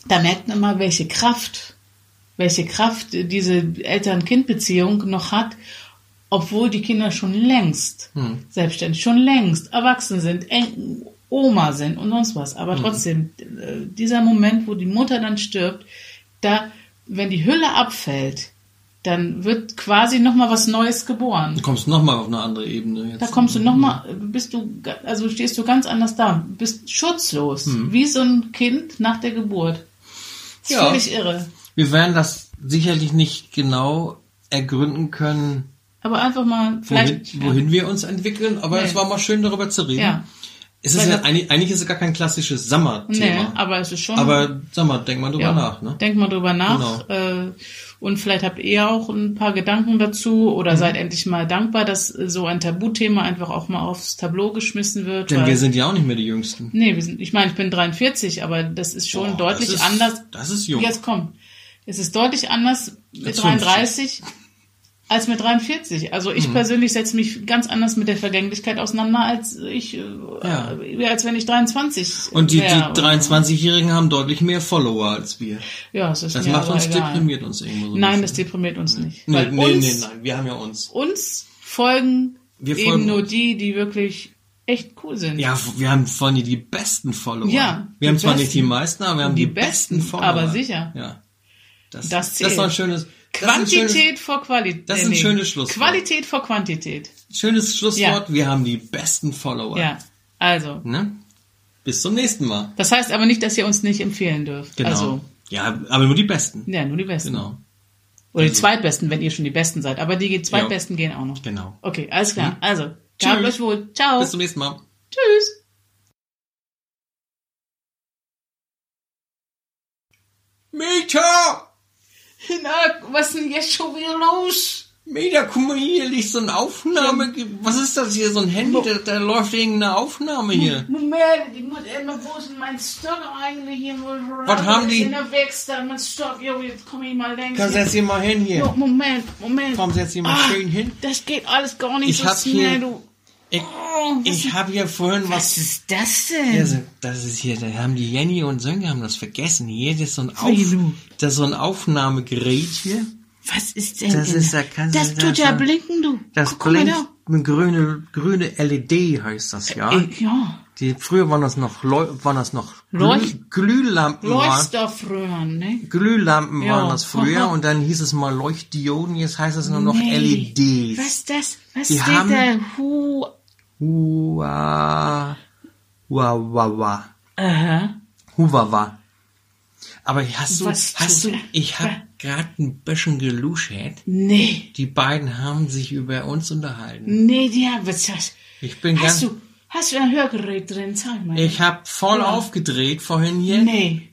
A: da merkt man mal, welche Kraft, welche Kraft diese Eltern-Kind-Beziehung noch hat, obwohl die Kinder schon längst mhm. selbstständig, schon längst erwachsen sind, Oma sind und sonst was. Aber mhm. trotzdem, äh, dieser Moment, wo die Mutter dann stirbt, da, wenn die Hülle abfällt, dann wird quasi noch mal was Neues geboren.
B: Du kommst noch mal auf eine andere Ebene.
A: Jetzt. Da kommst du noch mal, bist du, also stehst du ganz anders da, bist schutzlos, hm. wie so ein Kind nach der Geburt. Das ja. völlig irre.
B: Wir werden das sicherlich nicht genau ergründen können.
A: Aber einfach mal
B: vielleicht wohin, wohin wir uns entwickeln. Aber nee. es war mal schön darüber zu reden. Ja. Es ist ja, eigentlich, eigentlich ist es gar kein klassisches Sommerthema. Nee,
A: aber es ist schon.
B: Aber sag mal, denk mal drüber ja, nach, ne?
A: Denk mal drüber nach. Genau. Äh, und vielleicht habt ihr auch ein paar Gedanken dazu oder mhm. seid endlich mal dankbar, dass so ein Tabuthema einfach auch mal aufs Tableau geschmissen wird.
B: Denn wir sind ja auch nicht mehr die Jüngsten.
A: Nee, wir sind, ich meine, ich bin 43, aber das ist schon Boah, deutlich
B: das ist,
A: anders.
B: Das ist jung.
A: Jetzt kommt. Es ist deutlich anders mit 33. als mit 43. Also
B: Mhm.
A: ich persönlich setze mich ganz anders mit der Vergänglichkeit auseinander, als ich, äh,
B: Ja.
A: äh, als wenn ich 23
B: Und die, die
A: wär.
B: 23-Jährigen haben deutlich mehr Follower als wir.
A: Ja, das ist
B: Das macht uns
A: egal.
B: deprimiert uns irgendwo so. ein
A: Nein, das deprimiert uns nicht.
B: Nee, nee,
A: uns,
B: nee, nein, wir haben ja uns.
A: uns folgen
B: Wir
A: eben
B: folgen
A: nur die, die wirklich echt cool sind.
B: Ja, wir haben vor allem die besten Follower.
A: Ja,
B: Wir haben zwar nicht die meisten, aber wir haben die,
A: Die
B: besten,
A: besten,
B: Follower.
A: aber sicher.
B: Ja. Das,
A: Das
B: das
A: zählt.
B: ist doch ein schönes, ein schönes,
A: Quantität vor Qualität.
B: das ist ein schönes Schlusswort.
A: Qualität vor Quantität.
B: schönes Schlusswort. Wir haben die besten Follower.
A: Ja, also.
B: Ne? Bis zum nächsten Mal.
A: Das heißt aber nicht, dass ihr uns nicht empfehlen dürft.
B: Genau.
A: Also,
B: ja, aber nur die besten.
A: ja, nur die Besten.
B: Genau.
A: Oder die
B: Also-
A: Zweitbesten, wenn ihr schon die Besten seid. Aber die Zweitbesten gehen auch noch.
B: Genau.
A: Okay, alles klar.
B: Mhm.
A: Also,
B: Tschüss.
A: euch wohl. Ciao.
B: Bis zum nächsten Mal.
A: Tschüss.
B: Mieter!
A: Na, was ist denn jetzt schon wieder los?
B: Mieter, guck mal hier, liegt so eine Aufnahme. Was ist das hier? So ein Handy? Da, da läuft irgendeine Aufnahme hier.
A: Moment, ich muss immer, wo ist denn mein Stock eigentlich hier?
B: Was haben die?
A: In der Werkstatt, mein Stock. Jo, jetzt komm ich mal längst.
B: Komm, setz dich mal hin hier.
A: Jo, Moment, Moment.
B: Komm, setz dich mal
A: Ah,
B: schön hin.
A: Das geht alles gar nicht
B: Ich
A: so
B: hab
A: schnell,
B: hier-
A: du.
B: Ich,
A: Oh,
B: ich habe hier vorhin
A: was
B: was.
A: ist das denn?
B: Also, das ist hier, da haben die Jenny und Sönke haben das vergessen. Hier, das ist so ein, Auf, das ist so ein Aufnahmegerät hier.
A: Was ist denn
B: Das ist du
A: Das
B: das
A: tut ja blinken, du.
B: Das
A: Guck
B: blinkt mit grüne, grüne LED heißt das, ja.
A: Äh, ja.
B: Die, früher waren das noch, waren das noch
A: Leucht-
B: Glüh, Glühlampen. Waren,
A: Leuchtstoffröhren, ne?
B: Glühlampen
A: Ja.
B: waren das früher und dann hieß es mal Leuchtdioden, jetzt heißt es nur noch
A: Nee.
B: LEDs.
A: Was ist das? Was
B: Die
A: steht
B: haben-
A: da? Hu.
B: Hua, Huawei.
A: Aha.
B: Huwawa. Aber hast du,
A: Was
B: hast du, ich hab grad ein bisschen geluschert.
A: Nee.
B: Die beiden haben sich über uns unterhalten.
A: Nee, die haben was das.
B: Ich bin
A: Hast
B: ganz,
A: du, hast du ein Hörgerät drin? Zeig mal.
B: ich hab voll
A: Ja.
B: aufgedreht vorhin hier.
A: Nee.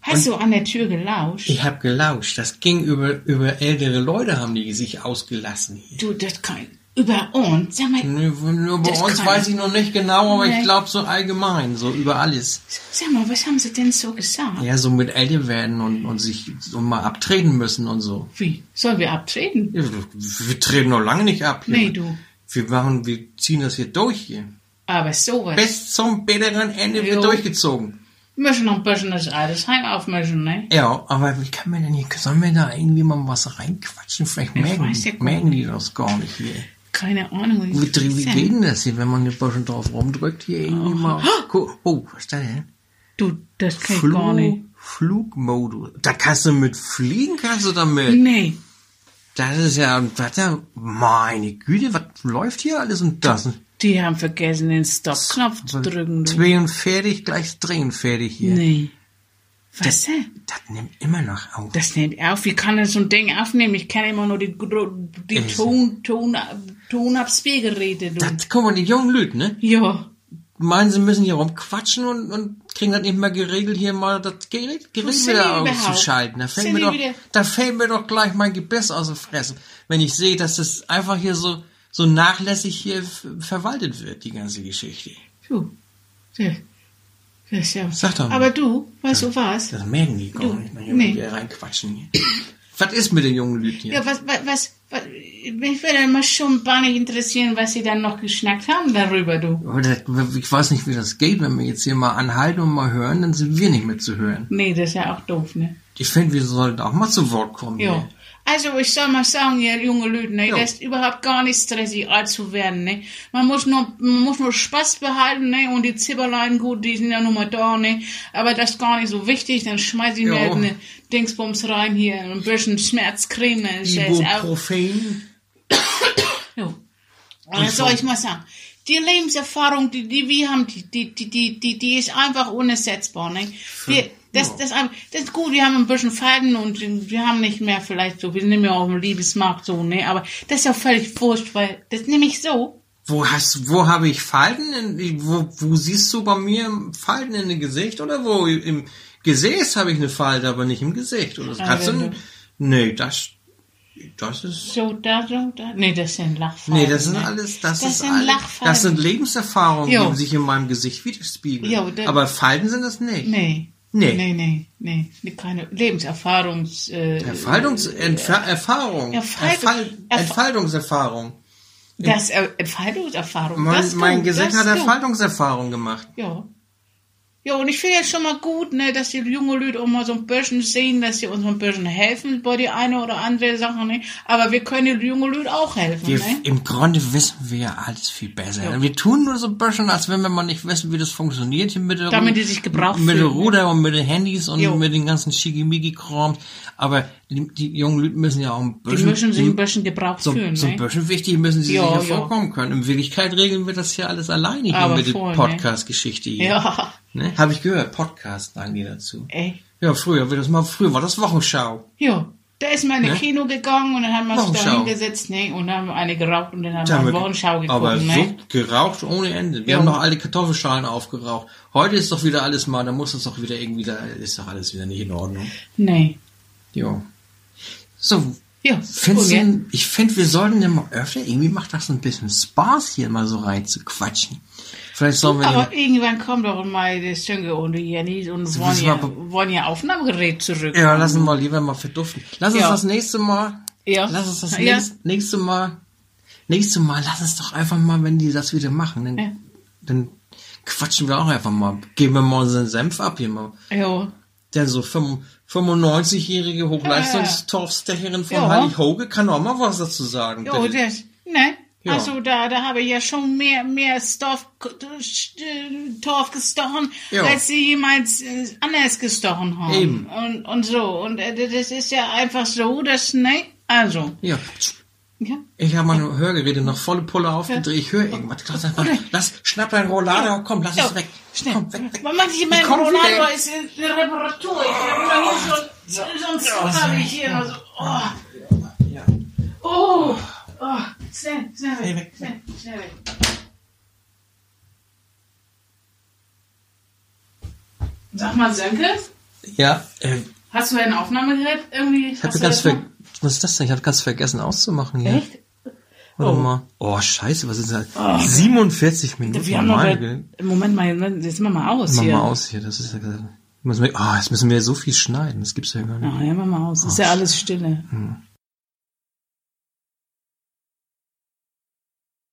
A: Hast du an der Tür gelauscht?
B: Ich hab gelauscht. Das ging über, über ältere Leute haben die sich ausgelassen hier.
A: Du, das kann. Über uns? Sag mal,
B: Nur bei uns weiß ich noch nicht genau, aber
A: Nee.
B: ich glaube so allgemein, so über alles.
A: sag mal, was haben sie denn so gesagt?
B: Ja, so mit älter werden und, und sich so mal abtreten müssen und so.
A: Wie? Sollen wir abtreten?
B: Ja, Wir treten noch lange nicht ab. Hier.
A: Nee, du.
B: Wir machen, wir ziehen das hier durch hier.
A: Aber sowas.
B: Bis zum bitteren Ende wird
A: Jo.
B: durchgezogen.
A: müssen noch ein bisschen das Altersheim aufmischen, ne?
B: Ja, aber wie kann man denn hier, sollen wir da irgendwie mal was reinquatschen? Vielleicht merken,
A: weiß
B: merken die das gar nicht hier.
A: Keine Ahnung.
B: Wie, wie
A: ist
B: geht
A: denn?
B: das hier, wenn man ein bisschen drauf rumdrückt, hier irgendwie mal. Gu- Oh, was ist das denn?
A: Du, das kann ich gar nicht.
B: Flugmodus. Da kannst du mit fliegen, kannst du damit.
A: Nee.
B: Das ist ja, was da, meine Güte, was läuft hier alles und das?
A: Die haben vergessen, den Stop-Knopf zu drücken.
B: Zwei und fertig, gleich drehen fertig hier.
A: Nee. Was denn?
B: Das nimmt immer noch auf.
A: Das nimmt auf. Wie kann denn so ein Ding aufnehmen? Ich kenne immer nur die, die
B: Es-
A: Ton, Ton, Tonabspielgeräte. Du.
B: Das, guck mal, die jungen Leute, ne?
A: Ja.
B: Meinen, sie müssen hier rumquatschen und, und kriegen das nicht mehr geregelt, hier mal das Gerät, Gerät wieder auszuschalten. Da fällt,
A: Sind
B: mir doch,
A: wieder-
B: da fällt mir doch gleich mein Gebiss aus den Fressen, wenn ich sehe, dass das einfach hier so, so nachlässig hier verwaltet wird, die ganze Geschichte.
A: Du. Das, das ja.
B: Sag doch mal.
A: Aber du, weißt du was?
B: Das merken die gar
A: Du,
B: nicht, wenn
A: nee.
B: wir reinquatschen hier. was ist mit den jungen Leuten hier?
A: Ja, was, was, was, was mich würde mal schon gar nicht interessieren, was sie dann noch geschnackt haben darüber, du.
B: Oder, ich weiß nicht, wie das geht, wenn wir jetzt hier mal anhalten und mal hören, dann sind wir nicht mehr zu hören.
A: Nee, das ist ja auch doof, ne?
B: Ich finde, wir sollten auch mal zu Wort kommen.
A: Ja.
B: hier.
A: Also ich soll mal sagen, ihr junge Leute, ne,
B: Ja.
A: das ist überhaupt gar nicht stressig, alt zu werden, ne. Man muss nur, man muss nur Spaß behalten, ne, und die Zipperlein, gut, die sind ja nun mal da, ne, aber das ist gar nicht so wichtig, dann schmeiß ich mir eine Dingsbums rein hier, ein bisschen Schmerzcreme, ne,
B: Ibuprofen.
A: ja. Das soll ich mal sagen. Die Lebenserfahrung, die, die wir haben, die, die, die, die, die, die ist einfach unersetzbar, ne? Wir, das,
B: ja.
A: das, das ist gut, wir haben ein bisschen Falten und wir haben nicht mehr vielleicht so, wir nicht mehr auf dem Liebesmarkt so, ne? Aber das ist ja völlig wurscht, weil das nehme ich so.
B: Wo hast, wo habe ich Falten? In, wo, wo siehst du bei mir Falten in dem Gesicht oder wo? Im Gesäß habe ich eine Falte, aber nicht im Gesicht. Oder kannst
A: wenn
B: du,
A: du-
B: nee, das, das ist,
A: So, da, so, da. Nee, das sind Lachfalten.
B: nee, das sind
A: ne?
B: alles, das,
A: Das
B: ist
A: sind
B: alles,
A: Lachfalten.
B: das sind Lebenserfahrungen,
A: Jo.
B: die sich in meinem Gesicht widerspiegeln.
A: Jo,
B: aber Falten sind das nicht.
A: Nee.
B: Nee.
A: Nee, nee, nee. nee, Keine Lebenserfahrungs... Äh,
B: Erfaltungs Entfer Erfahrung.
A: Erfaltung-
B: Erfall
A: Erfa-
B: Entfaltungserfahrung.
A: das äh, Entfaltungserfahrung.
B: Mein,
A: das
B: mein
A: das
B: hat. Erfaltungserfahrung gemacht.
A: Ja. Ja, und ich finde jetzt schon mal gut, ne, dass die junge Leute auch mal so ein bisschen sehen, dass sie uns ein bisschen helfen bei die eine oder andere Sache, ne? Aber wir können die junge Leute auch helfen,
B: Wir,
A: ne?
B: Im Grunde wissen wir ja alles viel besser. Wir tun nur so ein bisschen, als wenn wir mal nicht wissen, wie das funktioniert hier mit der
A: Damit die sich gebraucht
B: mit der
A: fühlen, ne?
B: Ruder und mit den Handys und
A: Jo.
B: mit den ganzen Schickimicki-Kram. Aber die, die jungen Leute müssen ja auch ein
A: Die
B: bisschen,
A: müssen sich ein bisschen gebraucht
B: so,
A: fühlen,
B: so ein
A: ne?
B: bisschen wichtig müssen sie
A: Ja,
B: sich ja
A: ja.
B: vorkommen können. In Wirklichkeit regeln wir das hier alles alleine hier
A: Aber
B: mit
A: voll,
B: der
A: ne?
B: Podcast-Geschichte hier.
A: Ja,
B: Ne? Habe ich gehört, Podcast sagen die dazu.
A: ey.
B: Ja, früher, wie das mal, früher war das Wochenschau.
A: Ja. Da ist mal in
B: Ne?
A: ein Kino gegangen und dann haben wir uns da hingesetzt, ne? Und dann haben wir eine geraucht und dann haben
B: Da
A: wir
B: wir-
A: Wochenschau geguckt,
B: Aber
A: ne?
B: so geraucht ohne Ende. Wir
A: Ja.
B: haben noch alle Kartoffelschalen aufgeraucht. Heute ist doch wieder alles mal, da muss es doch wieder irgendwie, da ist doch alles wieder nicht in Ordnung.
A: Nee.
B: Jo. So,
A: Ja.
B: findest
A: cool,
B: du, ich finde, wir sollten ja mal öfter, irgendwie macht das ein bisschen Spaß, hier mal so rein zu quatschen. Vielleicht sollen wir
A: Aber irgendwann kommt doch mal der Sönke und die Jenny und wollen
B: wissen
A: ja,
B: wir-
A: wollen ja Aufnahmegerät zurück.
B: ja, lass uns mal lieber mal verduften. Lass uns
A: Ja.
B: das nächste Mal,
A: Ja.
B: lass uns das
A: Ja.
B: nächste, nächste Mal, nächste Mal, lass uns doch einfach mal, wenn die das wieder machen, dann,
A: Ja.
B: dann quatschen wir auch einfach mal, geben wir mal unseren Senf ab hier mal.
A: Ja.
B: Der so 95-jährige Hochleistungstorfstecherin von
A: Ja.
B: Heilig Hoge kann auch mal was dazu sagen.
A: Ja, das, ne?
B: Ja.
A: Also da, da habe ich ja schon mehr, mehr Stoff, Torf gestochen,
B: Ja.
A: als sie jemals äh, anders gestochen haben.
B: Eben.
A: Und, und so. Und äh, das ist ja einfach so, dass, ne? Also.
B: Ja.
A: Ja.
B: Ich habe meine Hörgeräte noch volle Pulle aufgedreht. Ich höre irgendwas. Lass, lass, schnapp dein Rollator, komm, lass
A: Ja,
B: es weg.
A: Schnell.
B: Komm, weg, weg.
A: Man macht hier mein Rollator ist in der Reparatur. Ich habe hier so, sonst habe ich hier noch so, oh,
B: Ja.
A: oh, oh, schnell, schnell
B: Schnell
A: weg,
B: weg.
A: schnell, schnell weg. Sag mal, Sönke,
B: Ja, äh,
A: hast du ein Aufnahmegerät irgendwie?
B: ich habe
A: hast du
B: ganz
A: das
B: ver? Was ist das denn? Ich habe ganz vergessen auszumachen hier.
A: Echt?
B: Warte
A: Oh.
B: mal. Oh, scheiße, was ist das? 47 Minuten.
A: Wir haben noch,
B: Güte.
A: Moment mal, jetzt machen wir mal aus hier.
B: mal aus hier. Das ist ja müssen wir, oh, jetzt müssen wir so viel schneiden. Das gibt's ja gar nicht.
A: Ja, ja, mach mal aus. Ist ja alles Stille.
B: Hm.